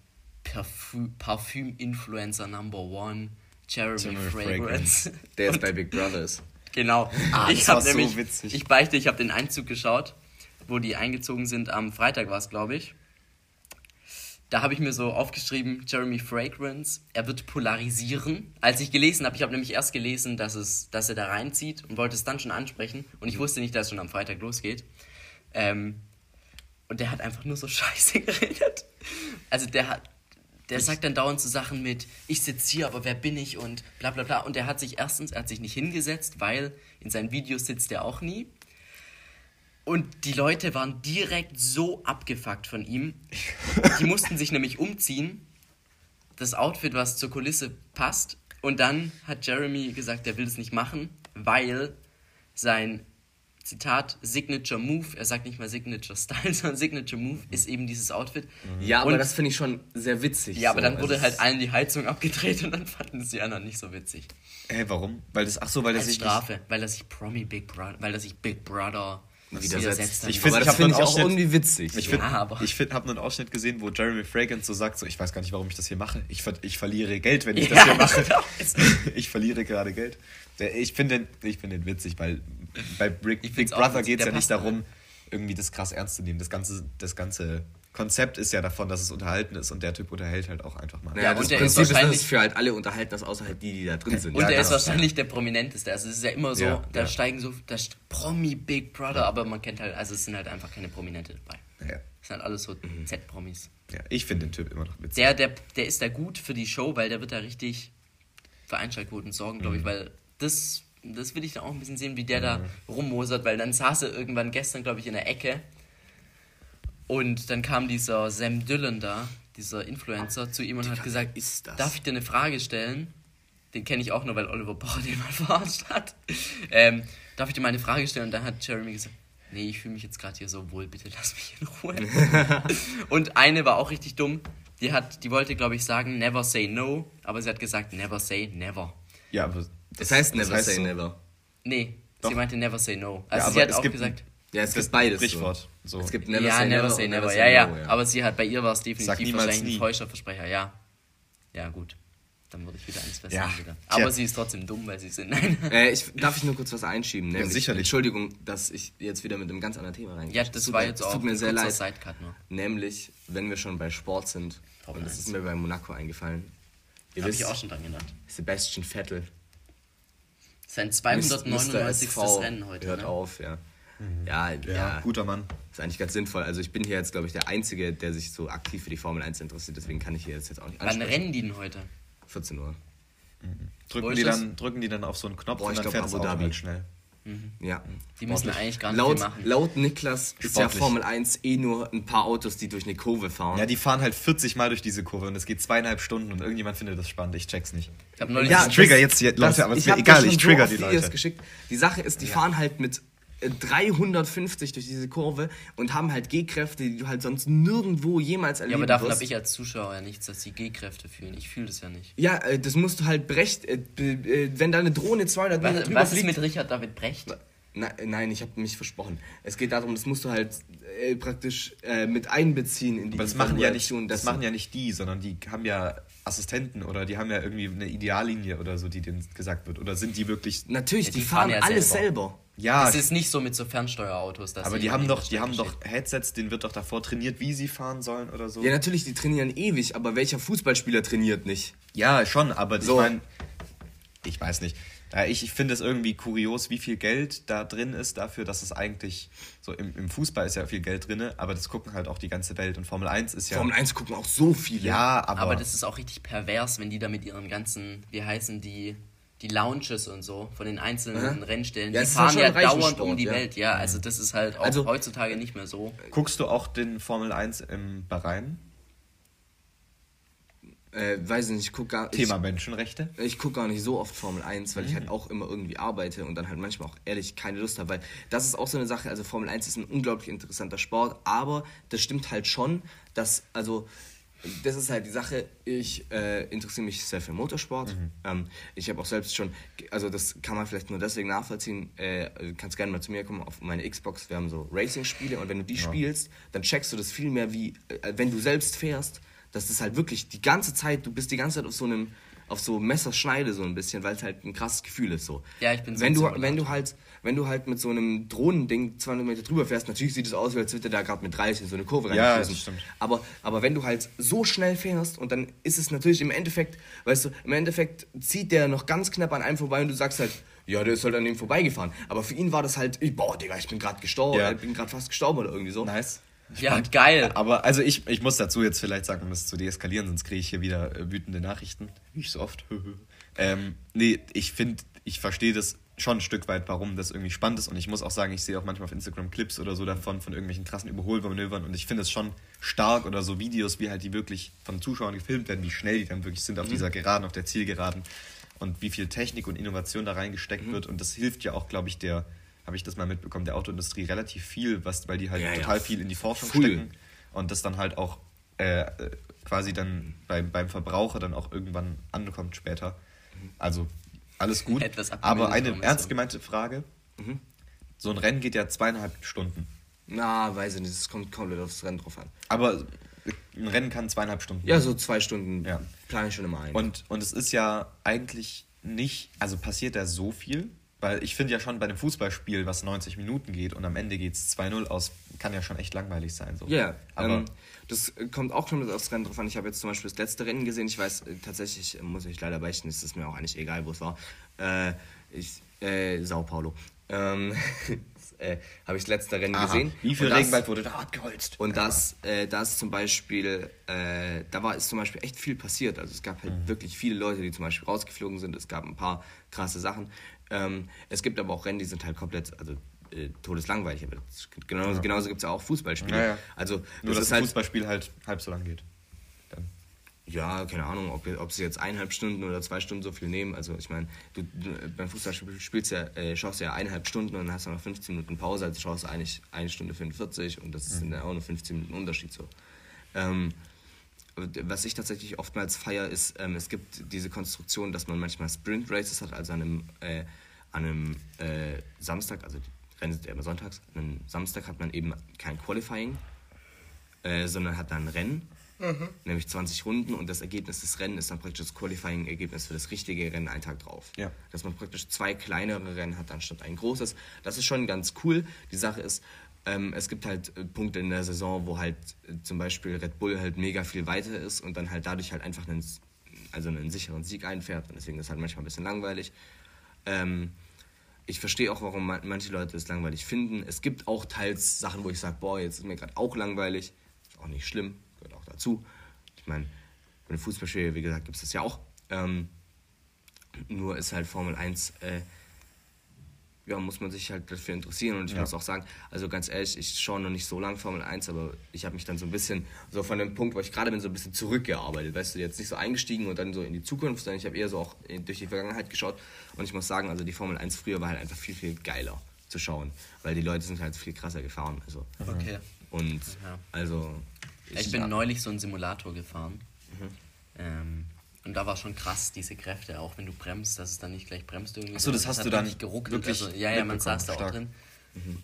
Parfü- Parfüm-Influencer Number One, Jeremy, Jeremy Fragrance. Der ist bei Big Brothers. <laughs> Genau. Ah, ich habe war so nämlich, witzig. ich beichte, ich habe den Einzug geschaut, wo die eingezogen sind. Am Freitag war es, glaube ich. Da habe ich mir so aufgeschrieben, Jeremy Fragrance, er wird polarisieren. Als ich gelesen habe, ich habe nämlich erst gelesen, dass, es, dass er da reinzieht und wollte es dann schon ansprechen. Und ich wusste nicht, dass es schon am Freitag losgeht. Ähm, und der hat einfach nur so <laughs> Scheiße geredet. Also der hat, der sagt dann dauernd so Sachen mit, ich sitze hier, aber wer bin ich und bla bla bla. Und der hat sich erstens, er hat sich nicht hingesetzt, weil in seinen Videos sitzt er auch nie. Und die Leute waren direkt so abgefuckt von ihm. Die mussten sich nämlich umziehen. Das Outfit, was zur Kulisse passt. Und dann hat Jeremy gesagt, er will es nicht machen, weil sein Zitat Signature Move, er sagt nicht mal Signature Style, <laughs> sondern Signature Move ist eben dieses Outfit. Ja, aber Und- das finde ich schon sehr witzig. Ja, aber so. dann Also wurde halt allen die Heizung <laughs> abgedreht und dann fanden es die anderen nicht so witzig. Hä, warum? Weil das, ach so, weil das Als sich Strafe, weil er sich Promi Big Brother, weil er sich Big Brother widersetzt. Ich find- das finde ich einen auch irgendwie witzig. Ich so. finde, Ja, aber- ich find, habe einen Ausschnitt gesehen, wo Jeremy Fragrance so sagt, so, ich weiß gar nicht, warum ich das hier mache. Ich, ver ich verliere Geld, wenn ich das Ja, hier mache. genau. <laughs> ich verliere gerade Geld. Ich finde den, ich find den witzig, weil bei Big, Ich Big Brother geht es ja nicht passt darum, irgendwie das krass ernst zu nehmen. Das ganze, das ganze Konzept ist ja davon, dass es unterhalten ist und der Typ unterhält halt auch einfach mal. Naja, und das der ist Prinzip ist, dass wahrscheinlich- für halt alle unterhalten, das außer halt die, die da drin sind. Und Ja, er ist genau. wahrscheinlich der prominenteste. Also es ist ja immer so, Ja, da ja. steigen so, da st- Promi Big Brother, aber man kennt halt, also es sind halt einfach keine Prominente dabei. Ja, Es sind halt alles so Z-Promis. ja. Ich finde den Typ immer noch witzig. Der, der, der ist da gut für die Show, weil der wird da richtig für Einschaltquoten sorgen, glaube ich, Mhm. weil das, das will ich dann auch ein bisschen sehen, wie der da rummosert, weil dann saß er irgendwann gestern, glaube ich, in der Ecke und dann kam dieser Sam Dillon da, dieser Influencer, zu ihm und hat gesagt, das? darf ich dir eine Frage stellen? Den kenne ich auch nur, weil Oliver Pocher den mal <laughs> verarscht hat. Ähm, darf ich dir mal eine Frage stellen? Und dann hat Jeremy gesagt, nee, ich fühle mich jetzt gerade hier so wohl, bitte lass mich in Ruhe. <laughs> und eine war auch richtig dumm. Die, hat, die wollte, glaube ich, sagen, never say no, aber sie hat gesagt, never say never. Ja, aber Das heißt never heißt say so. never. Nee, Doch. sie meinte never say no. Ja, Also aber sie hat auch gesagt, Ja, es Das gibt beides. Sprichwort. So. So. Es gibt ja, never say never. say und never. say Ja, ja, no, Aber sie hat, bei ihr war es definitiv wahrscheinlich ein falscher Versprecher, ja. Ja, gut. Dann würde ich wieder eins Ja, wieder. tja. Aber sie ist trotzdem dumm, weil sie sind. Nein. Äh, ich, darf ich nur kurz was einschieben? Nämlich, sicherlich. Entschuldigung, dass ich jetzt wieder mit einem ganz anderen Thema reingehe. Ja, das war jetzt auch tut mir sehr leid. Sidecut nur. Nämlich, wenn wir schon bei Sport sind, Formel und das 1. ist mir bei Monaco eingefallen. Ihr Habe wisst, ich auch schon dran gedacht. Sebastian Vettel. Sein Mr. 299. SV Rennen heute. Hört ne? auf, ja. Ja, ja, ja, guter Mann. Ist eigentlich ganz sinnvoll. Also ich bin hier jetzt, glaube ich, der Einzige, der sich so aktiv für die Formel 1 interessiert. Deswegen kann ich hier jetzt, jetzt auch nicht Wann rennen die denn heute? 14 Uhr. Drücken Wo die, das? dann, drücken die dann auf so einen Knopf Boah, und ich dann fährt das Abu Dhabi. halt schnell. Ja. Die müssen Sportlich. eigentlich gar nicht Laut, machen. laut Niklas ist ja Sportlich. Formel 1 eh nur ein paar Autos, die durch eine Kurve fahren. Ja, die fahren halt 40 Mal durch diese Kurve und es geht zweieinhalb Stunden und irgendjemand findet das spannend. Ich check's nicht. Ich habe neulich Ja, ich trigger jetzt die Leute, aber es ist mir egal, ich trigger so die Leute. Geschickt. Die Sache ist, die fahren halt mit 350 durch diese Kurve und haben halt G-Kräfte, die du halt sonst nirgendwo jemals erleben ja, aber davon habe ich als Zuschauer ja nichts, dass sie G-Kräfte fühlen. Ich fühle das ja nicht. Ja, äh, das musst du halt brecht, äh, äh, wenn da eine Drohne 200 Meter Was, drüber was ist fliegt. mit Richard David Brecht? Na, nein, ich habe mich versprochen. Es geht darum, das musst du halt äh, praktisch äh, mit einbeziehen in die Aber das machen ja nicht, das machen ja nicht die, sondern die haben ja Assistenten oder die haben ja irgendwie eine Ideallinie oder so, die denen gesagt wird. Oder sind die wirklich. Natürlich, Ja, die, die fahren, fahren ja alles selber. selber. Ja, Das ist nicht so mit so Fernsteuerautos. dass aber sie die haben doch, die haben doch Headsets, denen wird doch davor trainiert, wie sie fahren sollen oder so. Ja, natürlich, die trainieren ewig, aber welcher Fußballspieler trainiert nicht? Ja, schon, aber So. ich meine, ich weiß nicht. Ich ich finde es irgendwie kurios, wie viel Geld da drin ist dafür, dass es eigentlich, so im, im Fußball ist ja viel Geld drin, aber das gucken halt auch die ganze Welt und Formel 1 ist ja. Formel 1 gucken auch so viele. ja, aber. Aber das ist auch richtig pervers, wenn die da mit ihren ganzen, wie heißen die, die Lounges und so von den einzelnen Mhm. Rennstellen, Ja, die fahren ja dauernd um die ja. Welt. Ja, also das ist halt auch Also- heutzutage nicht mehr so. guckst du auch den Formel 1 im Bahrain? Äh, weiß ich nicht, ich guck gar Thema Menschenrechte? Ich, ich guck gar nicht so oft Formel 1, weil ich Mhm. halt auch immer irgendwie arbeite und dann halt manchmal auch ehrlich keine Lust habe, weil das ist auch so eine Sache, also Formel 1 ist ein unglaublich interessanter Sport, aber das stimmt halt schon, dass, also das ist halt die Sache, ich äh, interessiere mich sehr für Motorsport. Mhm. Ähm, ich habe auch selbst schon, also das kann man vielleicht nur deswegen nachvollziehen, äh, du kannst gerne mal zu mir kommen auf meine Xbox, wir haben so Racing-Spiele und wenn du die spielst, dann checkst du das viel mehr wie, äh, wenn du selbst fährst, dass das halt wirklich die ganze Zeit, du bist die ganze Zeit auf so einem, auf so Messerschneide so ein bisschen, weil es halt ein krasses Gefühl ist so. Ja, ich bin so wenn du, wenn du halt, wenn du halt mit so einem Drohnending 200 Meter drüber fährst, natürlich sieht es aus, als würde der da gerade mit 30 in so eine Kurve Ja, das stimmt. Aber, aber wenn du halt so schnell fährst und dann ist es natürlich im Endeffekt, weißt du, im Endeffekt zieht der noch ganz knapp an einem vorbei und du sagst halt, ja, der ist halt an dem vorbeigefahren. Aber für ihn war das halt, ich, boah, Digga, ich bin gerade gestorben, Ja. ich bin gerade fast gestorben oder irgendwie so. Nice. Ja, geil. Aber also ich, ich muss dazu jetzt vielleicht sagen, um das zu deeskalieren, sonst kriege ich hier wieder äh, wütende Nachrichten. Wie ich so oft. <laughs> ähm, nee, ich finde, ich verstehe das schon ein Stück weit, warum das irgendwie spannend ist. Und ich muss auch sagen, ich sehe auch manchmal auf Instagram Clips oder so davon, von irgendwelchen krassen Überholmanövern. Und ich finde es schon stark oder so Videos, wie halt die wirklich von Zuschauern gefilmt werden, wie schnell die dann wirklich sind auf dieser Geraden, auf der Zielgeraden. Und wie viel Technik und Innovation da reingesteckt wird. Und das hilft ja auch, glaube ich, der, habe ich das mal mitbekommen, der Autoindustrie relativ viel, was, weil die halt Ja, ja. total viel in die Forschung Full. stecken und das dann halt auch äh, quasi dann beim, beim Verbraucher dann auch irgendwann ankommt später. Also alles gut. Etwas Aber eine ernst gemeinte Frage. So ein Rennen geht ja zweieinhalb Stunden. Na, weiß ich nicht, es kommt komplett aufs Rennen drauf an. Aber ein Rennen kann zweieinhalb Stunden. Ja, so zwei Stunden Ja. plane ich schon immer ein. Und, und es ist ja eigentlich nicht, also passiert da so viel, weil ich finde ja schon bei einem Fußballspiel, was 90 Minuten geht und am Ende geht es 2-0 aus, kann ja schon echt langweilig sein. So. Ja, aber ähm, das kommt auch schon aufs Rennen drauf an. Ich habe jetzt zum Beispiel das letzte Rennen gesehen. Ich weiß, äh, tatsächlich äh, muss ich leider beichten, es ist mir auch eigentlich egal, wo es war. Äh, ich, äh, Sao Paulo. Ähm, <laughs> äh, habe ich das letzte Rennen Aha. gesehen. Wie viel das- Regenwald wurde da abgeholzt? Und das, äh, das zum Beispiel, äh, da war ist zum Beispiel echt viel passiert. Also es gab halt Mhm. wirklich viele Leute, die zum Beispiel rausgeflogen sind. Es gab ein paar krasse Sachen. Ähm, es gibt aber auch Rennen, die sind halt komplett, also äh, todeslangweilig. Aber das, genauso, genauso gibt es ja auch Fußballspiele. Ja, ja. Also Nur, das dass ein halt, Fußballspiel halt halb so lang geht. Dann. ja, keine Ahnung, ob, ob sie jetzt eineinhalb Stunden oder zwei Stunden so viel nehmen. Also ich meine, du, du beim Fußballspiel spielst ja, äh, schaust du ja eineinhalb Stunden und dann hast du noch 15 Minuten Pause, also schaust du eigentlich eine Stunde 45 und das sind dann auch nur 15 Minuten Unterschied so. Ähm, was ich tatsächlich oftmals feiere, ist, ähm, es gibt diese Konstruktion, dass man manchmal Sprint Races hat, also an einem, äh, an einem äh, Samstag, also die Rennen sind ja immer sonntags, an einem Samstag hat man eben kein Qualifying, äh, sondern hat dann ein Rennen, nämlich 20 Runden und das Ergebnis des Rennens ist dann praktisch das Qualifying-Ergebnis für das richtige Rennen einen Tag drauf. Ja. Dass man praktisch zwei kleinere Rennen hat anstatt ein großes. Das ist schon ganz cool. Die Sache ist, ähm, es gibt halt äh, Punkte in der Saison, wo halt äh, zum Beispiel Red Bull halt mega viel weiter ist und dann halt dadurch halt einfach einen, also einen sicheren Sieg einfährt. Und deswegen ist es halt manchmal ein bisschen langweilig. Ähm, ich verstehe auch, warum man- manche Leute es langweilig finden. Es gibt auch teils Sachen, wo ich sage, boah, jetzt ist mir gerade auch langweilig. Ist auch nicht schlimm, gehört auch dazu. Ich meine, bei einem Fußballspiel, wie gesagt, gibt es das ja auch. Ähm, nur ist halt Formel 1, äh, ja, muss man sich halt dafür interessieren. Und ich Ja. muss auch sagen, also ganz ehrlich, ich schaue noch nicht so lange Formel 1, aber ich habe mich dann so ein bisschen, so von dem Punkt, wo ich gerade bin, so ein bisschen zurückgearbeitet. Weißt du, jetzt nicht so eingestiegen und dann so in die Zukunft, sondern ich habe eher so auch in- durch die Vergangenheit geschaut. Und ich muss sagen, also die Formel 1 früher war halt einfach viel, viel geiler zu schauen, weil die Leute sind halt viel krasser gefahren. Also. Okay. Und Ja. also. Ich bin neulich so einen Simulator gefahren. Ähm, und da war schon krass, diese Kräfte, auch wenn du bremst, dass es dann nicht gleich bremst irgendwie. Ach so, das hast du dann richtig geruckelt. wirklich Also, ja, ja, man saß da auch stark. drin.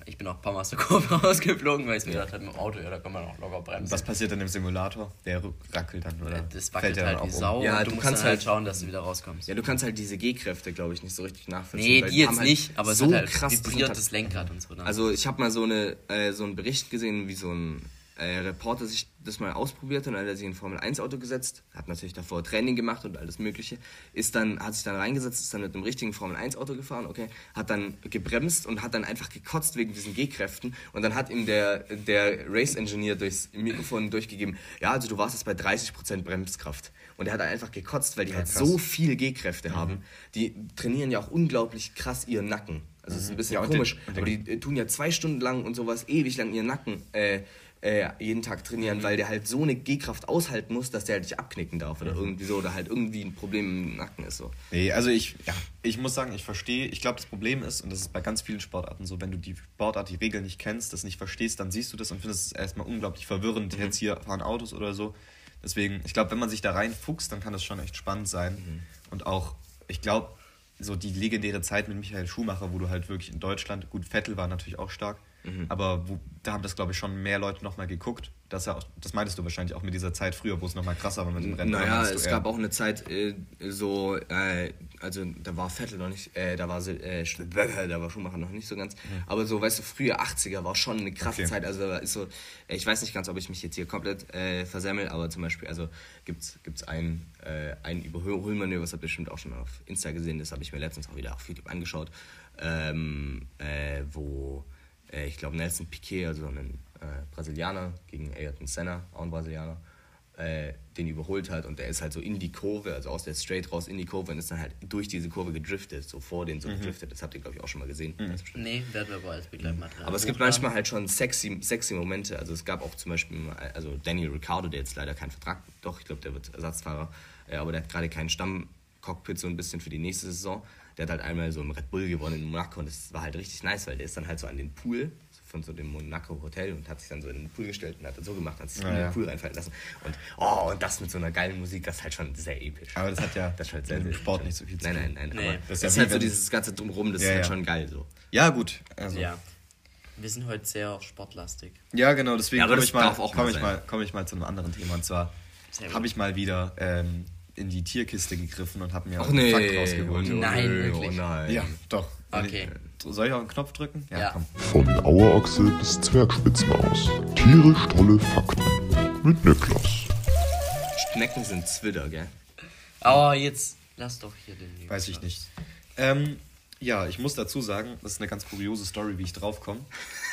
Ich bin auch ein paar Mal aus der Kurve <laughs> rausgeflogen, weil ich mir gedacht habe, mit dem Auto, ja, da kann man auch locker bremsen. Was passiert dann im Simulator? Der rackelt dann, oder? das wackelt halt dann wie auch um? Sau Ja, und du, du musst kannst halt halt- schauen, dass du wieder rauskommst. Ja, du kannst halt diese G-Kräfte, glaube ich, nicht so richtig nachvollziehen. nee, die jetzt halt nicht, aber so es hat halt krass vibriert Kontakt- das Lenkrad und so. Dann. Also ich habe mal so, eine, äh, so einen Bericht gesehen, wie so ein äh, Reporter sich das mal ausprobiert und dann hat er sich in ein Formel-1-Auto gesetzt, hat natürlich davor Training gemacht und alles mögliche, ist dann, hat sich dann reingesetzt, ist dann mit einem richtigen Formel-1-Auto gefahren, okay, hat dann gebremst und hat dann einfach gekotzt wegen diesen G-Kräften und dann hat ihm der, der Race-Engineer durchs Mikrofon durchgegeben, ja, also du warst jetzt bei 30% Bremskraft. Und er hat dann einfach gekotzt, weil die halt krass. so viel G-Kräfte haben. Die trainieren ja auch unglaublich krass ihren Nacken. Also es ist ein bisschen Ja, komisch, den- aber die äh, tun ja zwei Stunden lang und sowas ewig lang ihren Nacken äh, äh, jeden Tag trainieren, weil der halt so eine G-Kraft aushalten muss, dass der halt nicht abknicken darf oder irgendwie so oder halt irgendwie ein Problem im Nacken ist so. Nee, also ich, ja, ich muss sagen, ich verstehe, ich glaube, das Problem ist, und das ist bei ganz vielen Sportarten so, wenn du die Sportart, die Regeln nicht kennst, das nicht verstehst, dann siehst du das und findest es erstmal unglaublich verwirrend. Jetzt hier fahren Autos oder so. Deswegen, ich glaube, wenn man sich da reinfuchst, dann kann das schon echt spannend sein. Und auch, ich glaube, so die legendäre Zeit mit Michael Schumacher, wo du halt wirklich in Deutschland, gut, Vettel war natürlich auch stark, aber wo, da haben das, glaube ich, schon mehr Leute nochmal geguckt. Dass er auch, das meintest du wahrscheinlich auch mit dieser Zeit früher, wo es nochmal krasser war mit dem Rennen. Naja, es gab auch eine Zeit, äh, so, äh, also da war Vettel noch nicht, äh, da war äh, <laughs> da war Schumacher noch nicht so ganz. Aber so, weißt du, frühe 80er war schon eine krasse Okay. Zeit. Also da ist so, äh, ich weiß nicht ganz, ob ich mich jetzt hier komplett äh, versemmel, aber zum Beispiel, also gibt's gibt's ein, äh, ein Überholmanöver, das habt ihr bestimmt auch schon auf Insta gesehen, das habe ich mir letztens auch wieder auf YouTube angeschaut, ähm, äh, wo äh, ich glaube Nelson Piquet, also ein äh, Brasilianer gegen Ayrton Senna, auch ein Brasilianer, äh, den überholt hat und der ist halt so in die Kurve, also aus der Straight raus in die Kurve und ist dann halt durch diese Kurve gedriftet, so vor den so gedriftet. Das habt ihr, glaube ich, auch schon mal gesehen. Bestimmt. nee, werden wir aber als Begleitmaterial. Aber es gibt manchmal halt schon sexy, sexy Momente. Also es gab auch zum Beispiel, also Daniel Ricciardo, der jetzt leider keinen Vertrag, doch, ich glaube, der wird Ersatzfahrer, äh, aber der hat gerade keinen Stammcockpit so ein bisschen für die nächste Saison. Der hat halt einmal so einen Red Bull gewonnen in Monaco und das war halt richtig nice, weil der ist dann halt so an den Pool von so dem Monaco Hotel und hat sich dann so in den Pool gestellt und hat das so gemacht, hat sich Ja, in den ja. Pool reinfallen lassen. Und oh, und das mit so einer geilen Musik, das ist halt schon sehr episch. Aber das hat ja das ist halt sehr, mit dem sehr Sport schön. nicht so viel zu nein, tun. Nein, nein, Nee. aber Das das ist ist, ja halt wie so dieses ganze Drumherum, das Ja, ist halt ja. schon geil so. Ja, gut. Also, ja. Ja. Wir sind heute sehr sportlastig. genau, deswegen Ja, komme das ich, mal, komm ich, mal, komm ich mal zu einem anderen Thema. Und zwar Sehr habe ich mal wieder ähm, in die Tierkiste gegriffen und habe mir Ach einen nee, Fakt rausgeholt. oh, Nein, nö, wirklich. Oh nein. Ja, doch. Okay. Soll ich auf den Knopf drücken? Ja. komm. Von Auerochse bis Zwergspitzmaus. Tierisch tolle Fakten. Mit Niklas. Schnecken sind Zwitter, gell? Aber jetzt lass doch hier den News Weiß ich raus. nicht. Ähm, ja, ich muss dazu sagen, das ist eine ganz kuriose Story, wie ich draufkomme.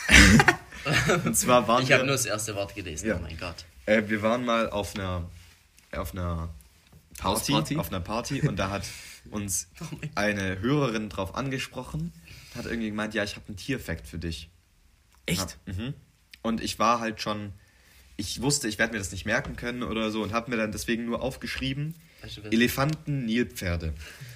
<laughs> und zwar waren Ich wir... habe nur das erste Wort gelesen, Ja. oh mein Gott. Äh, wir waren mal auf einer, auf einer Hausparty? auf einer Party und da hat <laughs> uns eine Hörerin drauf angesprochen, hat irgendwie gemeint, ja, ich habe einen Tierfact für dich. Echt? Ja, mhm. Und ich war halt schon, ich wusste, ich werde mir das nicht merken können oder so und habe mir dann deswegen nur aufgeschrieben, Elefanten, Nilpferde.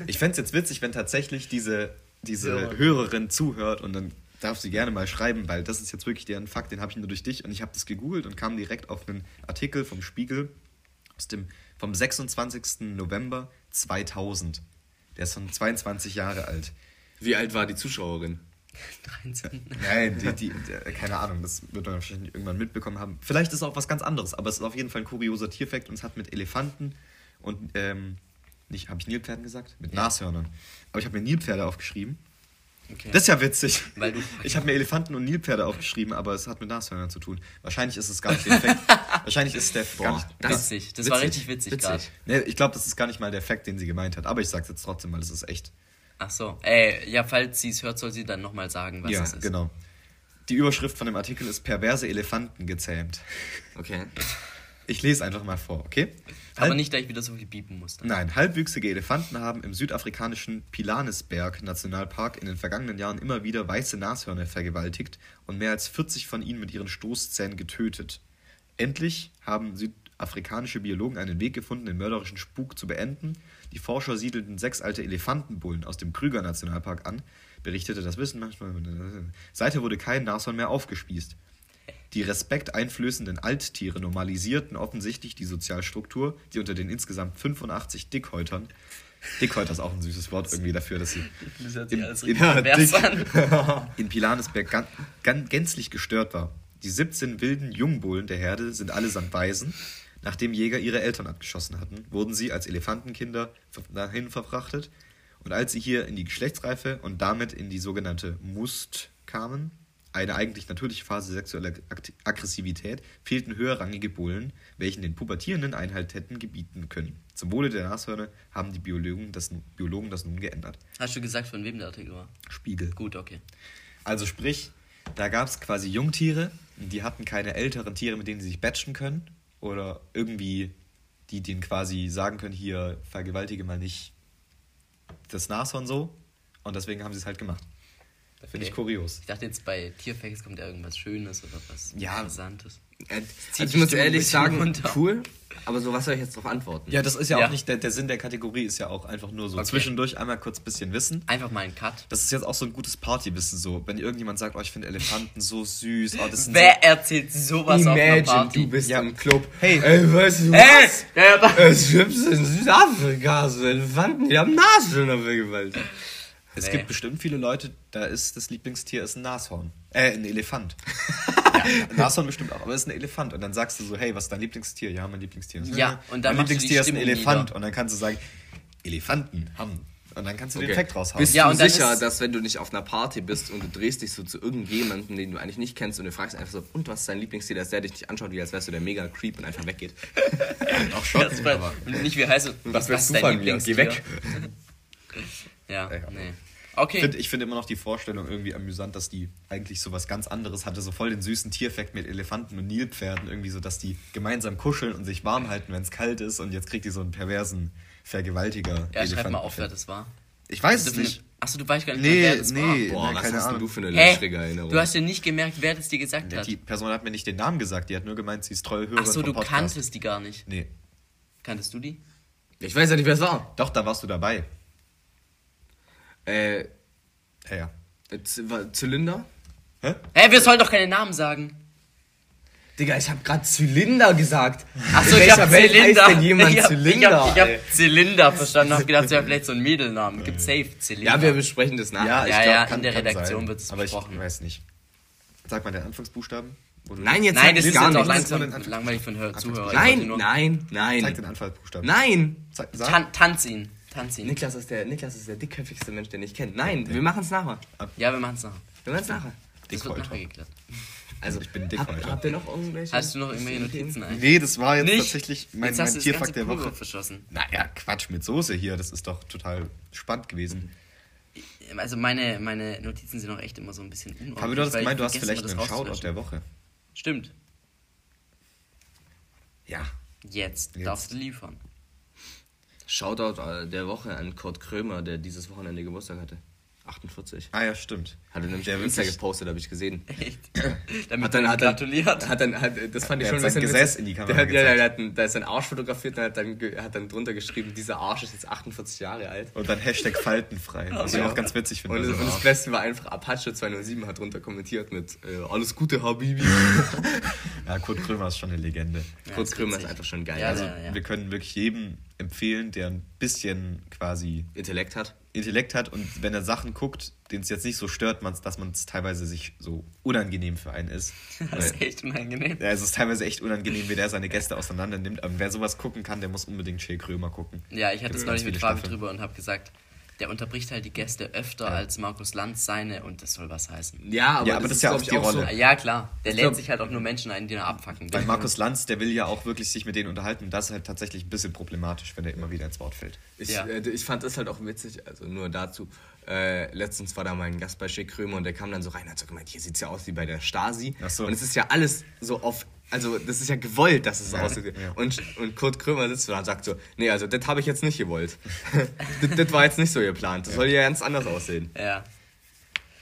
Ich fände es jetzt witzig, wenn tatsächlich diese, diese Hörerin. Hörerin zuhört und dann darf sie gerne mal schreiben, weil das ist jetzt wirklich deren Fakt, den habe ich nur durch dich und ich habe das gegoogelt und kam direkt auf einen Artikel vom Spiegel aus dem, vom 26. November 2000. Der ist schon 22 Jahre alt. Wie alt war die Zuschauerin? 13. <laughs> Nein, die, die, die, keine Ahnung, das wird man wahrscheinlich irgendwann mitbekommen haben. Vielleicht ist es auch was ganz anderes, aber es ist auf jeden Fall ein kurioser Tierfakt und es hat mit Elefanten und, ähm, nicht, habe ich Nilpferden gesagt? Mit Nashörnern. Aber ich habe mir Nilpferde aufgeschrieben. Okay. Das ist ja witzig. Weil du- ich habe mir Elefanten und Nilpferde aufgeschrieben, aber es hat mit Nashörnern zu tun. Wahrscheinlich ist es gar nicht der Effekt. <laughs> Wahrscheinlich ist es der gar nicht, das- witzig. Das war richtig witzig, gerade. Nee, ich glaube, das ist gar nicht mal der Fakt, den sie gemeint hat. Aber ich sag's jetzt trotzdem, weil es ist echt. Ach so. Äh, ja, falls sie es hört, soll sie dann nochmal sagen, was ja, das ist. genau. Die Überschrift von dem Artikel ist perverse Elefanten gezähmt. Okay. <laughs> Ich lese einfach mal vor, okay? Aber Halb- nicht, dass ich wieder so viel biepen muss. dann. Nein, halbwüchsige Elefanten haben im südafrikanischen Pilanesberg Nationalpark in den vergangenen Jahren immer wieder weiße Nashörner vergewaltigt und mehr als 40 von ihnen mit ihren Stoßzähnen getötet. Endlich haben südafrikanische Biologen einen Weg gefunden, den mörderischen Spuk zu beenden. Die Forscher siedelten sechs alte Elefantenbullen aus dem Krüger Nationalpark an, berichtete das Wissen manchmal. Seither wurde kein Nashorn mehr aufgespießt. Die respekteinflößenden Alttiere normalisierten offensichtlich die Sozialstruktur, die unter den insgesamt 85 Dickhäutern Dickhäuter ist auch ein süßes Wort irgendwie dafür, dass sie Das in- richtig pervers an. <laughs> in Pilanesberg gan, gan, gänzlich gestört war. Die 17 wilden Jungbullen der Herde sind allesamt Waisen. Nachdem Jäger ihre Eltern abgeschossen hatten, wurden sie als Elefantenkinder dahin verfrachtet. Und als sie hier in die Geschlechtsreife und damit in die sogenannte Must kamen, eine eigentlich natürliche Phase sexueller Aggressivität, fehlten höherrangige Bullen, welchen den pubertierenden Einhalt hätten gebieten können. Zum Wohle der Nashörner haben die Biologen das, Biologen das nun geändert. Hast du gesagt, von wem der Artikel war? Spiegel. Gut, okay. Also sprich, da gab es quasi Jungtiere, die hatten keine älteren Tiere, mit denen sie sich batchen können. Oder irgendwie, die denen quasi sagen können, hier vergewaltige mal nicht das Nashorn so. Und deswegen haben sie es halt gemacht. Finde ich Okay. kurios. Ich dachte jetzt bei Tierfacts kommt ja irgendwas Schönes oder was Ja. Interessantes. Äh, Also ich muss ehrlich sagen, runter. cool. Aber so, was soll ich jetzt drauf antworten? Ja, das ist ja, Ja. auch nicht, der, der Sinn der Kategorie ist ja auch einfach nur so Okay. zwischendurch einmal kurz ein bisschen Wissen. Einfach mal ein Cut. Das ist jetzt auch so ein gutes Partywissen so. Wenn irgendjemand sagt, oh, ich finde Elefanten so süß, oh, das sind Wer erzählt sowas auf einer Imagine, Party? du bist Ja. im Club. Hey. Ey, weißt du Hey! was? Ja, da- Es gibt in Südafrika so Elefanten, die haben Nashörner vergewaltigt. Es Nee. gibt bestimmt viele Leute, da ist das Lieblingstier ist ein Nashorn. Äh, ein Elefant. <laughs> ja, ein Nashorn bestimmt auch, aber es ist ein Elefant. Und dann sagst du so, hey, was ist dein Lieblingstier? Ja, mein Lieblingstier ist Ja, und dann Mein Lieblingstier ist ein Elefant. nieder. Und dann kannst du sagen, Elefanten haben. Und dann kannst du den Okay. Effekt raushauen. Bist Ja, du sicher, ist- dass wenn du nicht auf einer Party bist und du drehst dich so zu irgendjemandem, den du eigentlich nicht kennst und du fragst einfach so, und was ist dein Lieblingstier, dass der dich nicht anschaut, wie als wärst du der mega Creep und einfach weggeht. <laughs> auch schon. Aber und nicht wie heißt es. Was willst du dein? Lieblingstier? Geh weg. <laughs> Ja, Ja. nee. Okay. Ich finde ich find immer noch die Vorstellung irgendwie amüsant, dass die eigentlich so was ganz anderes hatte. So voll den süßen Tierfakt mit Elefanten und Nilpferden. Irgendwie so, dass die gemeinsam kuscheln und sich warm halten, wenn es kalt ist. Und jetzt kriegt die so einen perversen Vergewaltiger. ja, schreib mal auf, wer das war. Ich weiß es nicht. Achso, du weißt gar nicht, Nee, wer das nee. war. Boah, na, was keine hast Ahnung. du für eine löchrige Erinnerung? Du hast ja nicht gemerkt, wer das dir gesagt Ja, hat. die Person hat mir nicht den Namen gesagt. Die hat nur gemeint, sie ist treue Hörerin Achso, du Podcast. kanntest die gar nicht. Nee. Kanntest du die? ich weiß ja nicht, wer es war. Doch, da warst du dabei. Äh, Ja, ja. Z war Zylinder? Hä? Hä, wir sollen doch keine Namen sagen. Digga, ich hab grad Zylinder gesagt. Achso, ich hab Welt Zylinder. heißt denn jemand ich hab, Zylinder? Ich hab, ich hab Zylinder verstanden. Hab gedacht, es wäre vielleicht so ein Mädelname. Gibt safe Zylinder. ja, wir besprechen das nachher. Ja, ich Ja, glaub, ja, kann, in der Redaktion wird es Aber ich besprochen. weiß nicht. Sag mal den Anfangsbuchstaben. Nein, jetzt Nein, das ist gar jetzt auch langsam langweilig für Hör Zuhörer. Nein, nur- nein, Zeig nein. den Anfangsbuchstaben. Nein! Tan tanz ihn. Tanz ihn. Niklas ist, der, Niklas ist der dickköpfigste Mensch, den ich kenne. Nein, wir machen es nachher. Ja, wir machen es nachher. Wir machen es nachher. Das wird nachher geklärt. Also, Ich bin dick hab, heute. Habt ihr noch irgendwelche? Hast du noch irgendwelche Notizen eigentlich? Nee, das war jetzt Nicht? tatsächlich mein, Jetzt hast mein du das Tierfakt ganze der Woche. verschossen. Naja, Quatsch mit Soße hier. Das ist doch total spannend gewesen. Also meine, meine Notizen sind auch echt immer so ein bisschen unordentlich. Fabi, du hast gemeint, du hast vielleicht einen Shoutout der Woche. Stimmt. Ja. Jetzt, Jetzt. darfst du liefern. Shoutout äh, der Woche an Kurt Krömer, der dieses Wochenende Geburtstag hatte. 48. Ah ja, stimmt. Hat er nämlich Der auf Insta gepostet, habe ich gesehen. <laughs> Echt? Damit Hat dann, er hat gratuliert. Hat dann, hat, das fand ich Er schon hat ein bisschen Gesäß witzig. in die Der Kamera ja, gezeigt. der hat, einen- da ist sein Arsch fotografiert und hat dann, hat dann drunter geschrieben, dieser Arsch ist jetzt 48 Jahre alt. Und dann Hashtag faltenfrei. Was ich auch ganz witzig finde. Und, Also, und das Beste war einfach, Apache 207 hat drunter kommentiert mit äh, Alles Gute, Habibi. <laughs> ja, Kurt Krömer ist schon eine Legende. Kurt ist Krömer ist einfach schon geil. Ja, also, ja, ja. Wir können wirklich jedem empfehlen, der ein bisschen quasi Intellekt hat. Intellekt hat und wenn er Sachen guckt, den es jetzt nicht so stört, man's, dass man es teilweise sich so unangenehm für einen ist. <laughs> Das ist echt unangenehm. Ja, es ist teilweise echt unangenehm, wie der seine Gäste auseinander nimmt. Aber wer sowas gucken kann, der muss unbedingt Shay Krömer gucken. Ja, ich hatte es neulich mit Fabi drüber und habe gesagt, der unterbricht halt die Gäste öfter als Markus Lanz seine und das soll was heißen. Ja, aber, Ja, aber das ist ja auch die Rolle. Ah, Ja, klar. Der lädt sich halt auch nur Menschen ein, die er abfacken will. Weil Markus Lanz, der will ja auch <laughs> wirklich sich mit denen unterhalten. Und das ist halt tatsächlich ein bisschen problematisch, wenn er immer wieder ins Wort fällt. Ich, Ja. äh, ich fand das halt auch witzig, also nur dazu. Äh, letztens war da mal ein Gast bei Schick Krömer und der kam dann so rein und hat so gemeint, hier sieht's ja aus wie bei der Stasi. Ach so. Und es ist ja alles so auf, also das ist ja gewollt, dass es so Ja, aussieht. ja. Und, und Kurt Krömer sitzt da und sagt so, nee, also das habe ich jetzt nicht gewollt. <laughs> das, war jetzt nicht so geplant. Das soll ja ganz anders aussehen. Ja,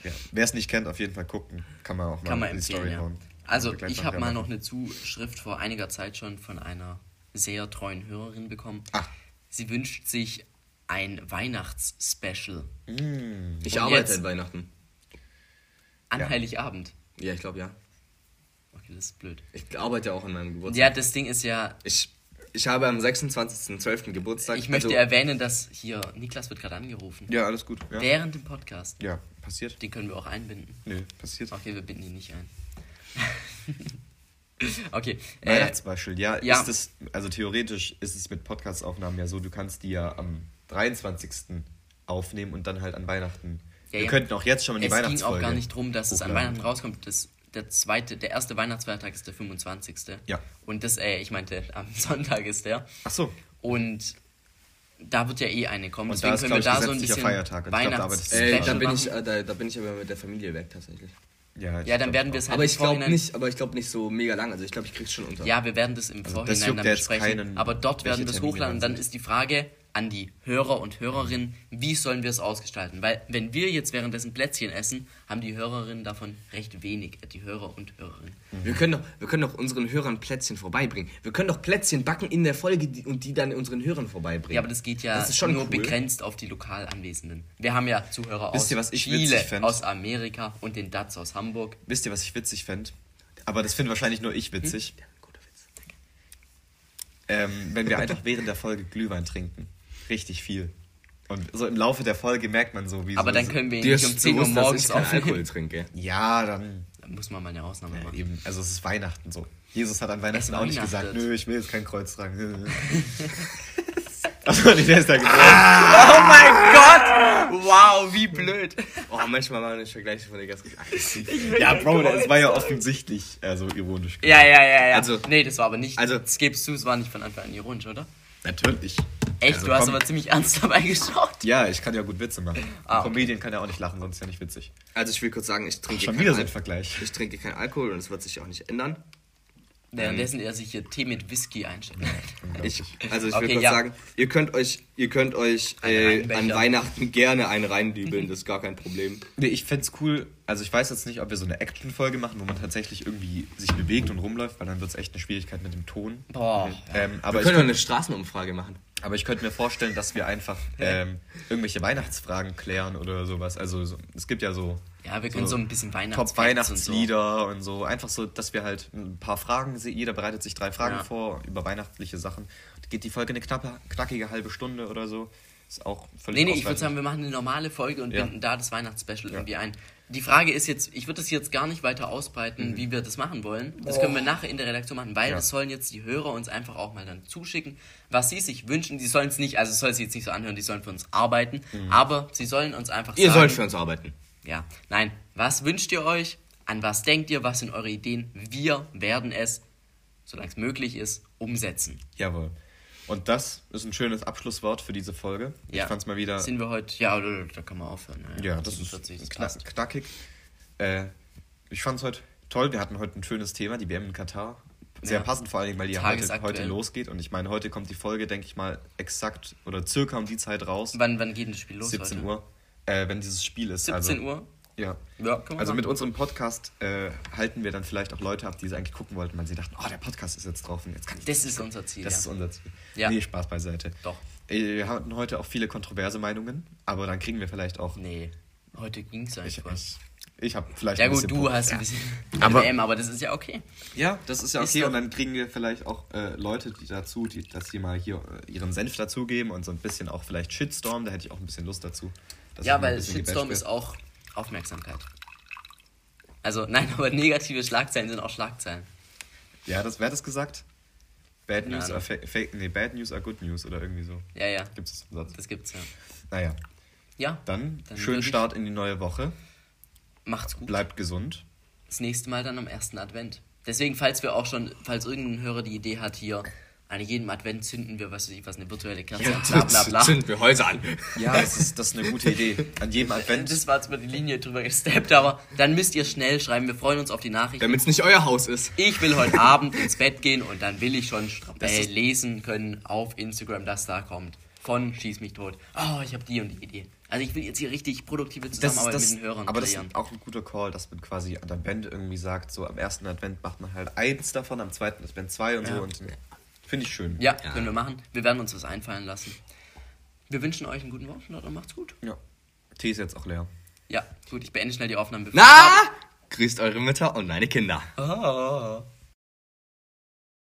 Ja. Wer es nicht kennt, auf jeden Fall gucken. Kann man auch mal kann man in die Story ja. hauen. Also, ich habe mal noch eine Zuschrift vor einiger Zeit schon von einer sehr treuen Hörerin bekommen. Ah. Sie wünscht sich ein Weihnachtsspecial Ich Und arbeite jetzt? an Weihnachten. an Ja. Heiligabend. Ja, ich glaube ja. Okay, das ist blöd. Ich arbeite ja auch an meinem Geburtstag. Ja, das Ding ist ja, Ich, ich habe am 26.12. Geburtstag. Ich möchte also, erwähnen, dass hier Niklas wird gerade angerufen. Ja, alles gut. Ja, Während dem Podcast. ja passiert. Den können wir auch einbinden. Nö, passiert. Okay, wir binden ihn nicht ein. <laughs> okay. Äh, Weihnachtsbeispiel, ja, ja. Ist es, also theoretisch ist es mit Podcast-Aufnahmen ja so, du kannst die ja am 23. aufnehmen und dann halt an Weihnachten. Ja, wir ja. könnten auch jetzt schon mal die es ging Weihnachtsfolge. auch gar nicht drum, dass es an hochladen. Weihnachten rauskommt. Das, der zweite, der erste Weihnachtsfeiertag ist der 25. Ja. Und das, äh, ich meinte, am <laughs> Sonntag ist der. Ach so. Und da wird ja eh eine kommen. Und Deswegen da ist, können wir da so ein bisschen Feiertag. Und ich glaub, da äh, da, bin machen. ich, da, da bin ich aber mit der Familie weg tatsächlich. Ja, Ja, dann werden wir es halt Aber im ich glaube Vorhinein- nicht, aber ich glaube nicht so mega lang. Also ich glaube, ich krieg's schon unter. Ja, wir werden das im das Vorhinein juckt dann besprechen. aber dort werden wir es hochladen und dann ist die Frage an die Hörer und Hörerinnen, wie sollen wir es ausgestalten? Weil wenn wir jetzt währenddessen Plätzchen essen, haben die Hörerinnen davon recht wenig, die Hörer und Hörerinnen. Wir können, doch, wir können doch unseren Hörern Plätzchen vorbeibringen. Wir können doch Plätzchen backen in der Folge die, und die dann unseren Hörern vorbeibringen. Ja, aber das geht ja Das ist schon nur cool. begrenzt auf die lokal Anwesenden. Wir haben ja Zuhörer Wisst aus ihr, Chile, aus Amerika und den Dats aus Hamburg. Wisst ihr, was ich witzig fände? Aber das finde wahrscheinlich nur ich witzig. Witz. Ähm, wenn wir einfach während der Folge Glühwein trinken. Richtig viel. Und so im Laufe der Folge merkt man so, wie Aber so, dann können wir ihn nicht um 10 Uhr morgens ich keinen Alkohol trinke. Ja, dann Da muss man mal eine Ausnahme Ja, machen. eben, also es ist Weihnachten so. Jesus hat an Weihnachten Es auch nicht gesagt, nö, ich will jetzt kein Kreuz tragen. <laughs> Achso, nee, der ist da geboren. Oh mein Gott! Wow, wie blöd. Oh, manchmal machen wir Vergleiche von der ganz aggressiv. Ja, Bro, das war ja offensichtlich äh, so ironisch. Ja, ja, ja, ja. Also- nee, das war aber nicht. also- das gibst du, es war nicht von Anfang an ironisch, oder? Natürlich. Echt, Also du hast komm. aber ziemlich ernst dabei geschaut. Ja, ich kann ja gut Witze machen. Ah, okay. Comedian kann ja auch nicht lachen, sonst ist ja nicht witzig. Also ich will kurz sagen, ich trinke Schon keinen wieder so ein Al- Vergleich. Ich trinke keinen Alkohol und es wird sich auch nicht ändern. Währenddessen er sich hier Tee mit Whisky einstellt. Ich, also ich Okay, will kurz ja. sagen, ihr könnt euch, ihr könnt euch äh, an Weihnachten gerne einen reindübeln, das ist gar kein Problem. <laughs> Nee, ich fänd's cool. Also ich weiß jetzt nicht, ob wir so eine Action-Folge machen, wo man tatsächlich irgendwie sich bewegt und rumläuft, weil dann wird's echt eine Schwierigkeit mit dem Ton. Boah. Ähm, aber, Wir ich können doch eine Straßenumfrage machen. Aber ich könnte mir vorstellen, dass wir einfach <laughs> ähm, irgendwelche Weihnachtsfragen klären oder sowas. Also so, es gibt ja so Ja, wir können so, ein bisschen Weihnachts Top-Weihnachtslieder und so. Einfach so, dass wir halt ein paar Fragen, se- jeder bereitet sich drei Fragen Ja. vor über weihnachtliche Sachen. Geht die Folge eine knappe, knackige halbe Stunde oder so. Ist auch völlig Nee, nee, ich würde sagen, wir machen eine normale Folge und Ja. binden da das Weihnachtsspecial irgendwie ein. Die Frage ist jetzt, ich würde das jetzt gar nicht weiter ausbreiten, Mhm. wie wir das machen wollen. Das können wir nachher in der Redaktion machen, weil Ja. das sollen jetzt die Hörer uns einfach auch mal dann zuschicken, was sie sich wünschen. Die sollen es nicht, also es soll sich jetzt nicht so anhören, die sollen für uns arbeiten, Mhm. aber sie sollen uns einfach Ihr sagen. sollt für uns arbeiten. Ja, nein, was wünscht ihr euch? An was denkt ihr? Was sind eure Ideen? Wir werden es, solange es möglich ist, umsetzen. Jawohl. Und das ist ein schönes Abschlusswort für diese Folge. Ja. Ich fand's mal wieder. Sind wir heute, ja, da da kann man aufhören. ja, das 47, ist knack, knackig. Äh, ich fand's heute toll. Wir hatten heute ein schönes Thema, die WM in Katar. Sehr Ja. passend, vor allem, weil die ja heute, heute losgeht. Und ich meine, heute kommt die Folge, denke ich mal, exakt oder circa um die Zeit raus. Wann, wann geht das Spiel los 17 heute? Uhr. Äh, wenn dieses Spiel ist. 17 also, Uhr? Ja. Ja, Also mit unserem Podcast äh, halten wir dann vielleicht auch Leute ab, die sie eigentlich gucken wollten, weil sie dachten, oh, der Podcast ist jetzt drauf und jetzt kann ich Das ist unser Ziel. Das ja. ist unser Ziel. Ja. Nee, Spaß beiseite. Doch. Wir hatten heute auch viele kontroverse Meinungen, aber dann kriegen wir vielleicht auch. Nee, heute ging es Ich, eigentlich was. ich, ich habe vielleicht. Ja gut, du Punkt. hast ein bisschen <laughs> Aber- WM, aber das ist ja okay. Ja, das ist ja Ist okay doch- und dann kriegen wir vielleicht auch äh, Leute die dazu, die, dass die mal hier äh, ihren Senf dazugeben und so ein bisschen auch vielleicht Shitstorm, da hätte ich auch ein bisschen Lust dazu. Ja, ich weil Shitstorm ist auch Aufmerksamkeit. Also, nein, aber negative Schlagzeilen sind auch Schlagzeilen. Ja, das, wer hat das gesagt? Bad News are fake, fake, nee, Bad News are Good News oder irgendwie so. Ja, ja, Gibt es einen Satz? das gibt's ja. Naja, Ja, dann, Dann schönen Start in die neue Woche. macht's gut. Bleibt gesund. Das nächste Mal dann am ersten Advent. Deswegen, falls wir auch schon, falls irgendein Hörer die Idee hat, hier an jedem Advent zünden wir, was weiß ich, was, eine virtuelle Kerze, bla bla bla. Zünden wir Häuser an. Ja, das ist, das ist eine gute Idee. An jedem Advent. Das war jetzt mal die Linie drüber gesteppt, aber dann müsst ihr schnell schreiben. Wir freuen uns auf die Nachricht. Damit es nicht euer Haus ist. Ich will heute Abend ins Bett gehen und dann will ich schon Das äh, lesen können auf Instagram, dass da kommt. Von Schieß mich tot. Oh, ich habe die und die Idee. Also ich will jetzt hier richtig produktive Das Zusammenarbeit das, mit den Hörern aber das kreieren. ist auch ein guter Call, dass man quasi an der Band irgendwie sagt, so am ersten Advent macht man halt eins davon, am zweiten Advent zwei und Ja. so. Und finde ich schön. Ja, Ja. können wir machen. Wir werden uns was einfallen lassen. Wir wünschen euch einen guten Wochenstart und macht's gut. ja. Tee ist jetzt auch leer. Ja, gut, ich beende schnell die Aufnahme. bevor Na! Grüßt eure Mütter und meine Kinder. Ah.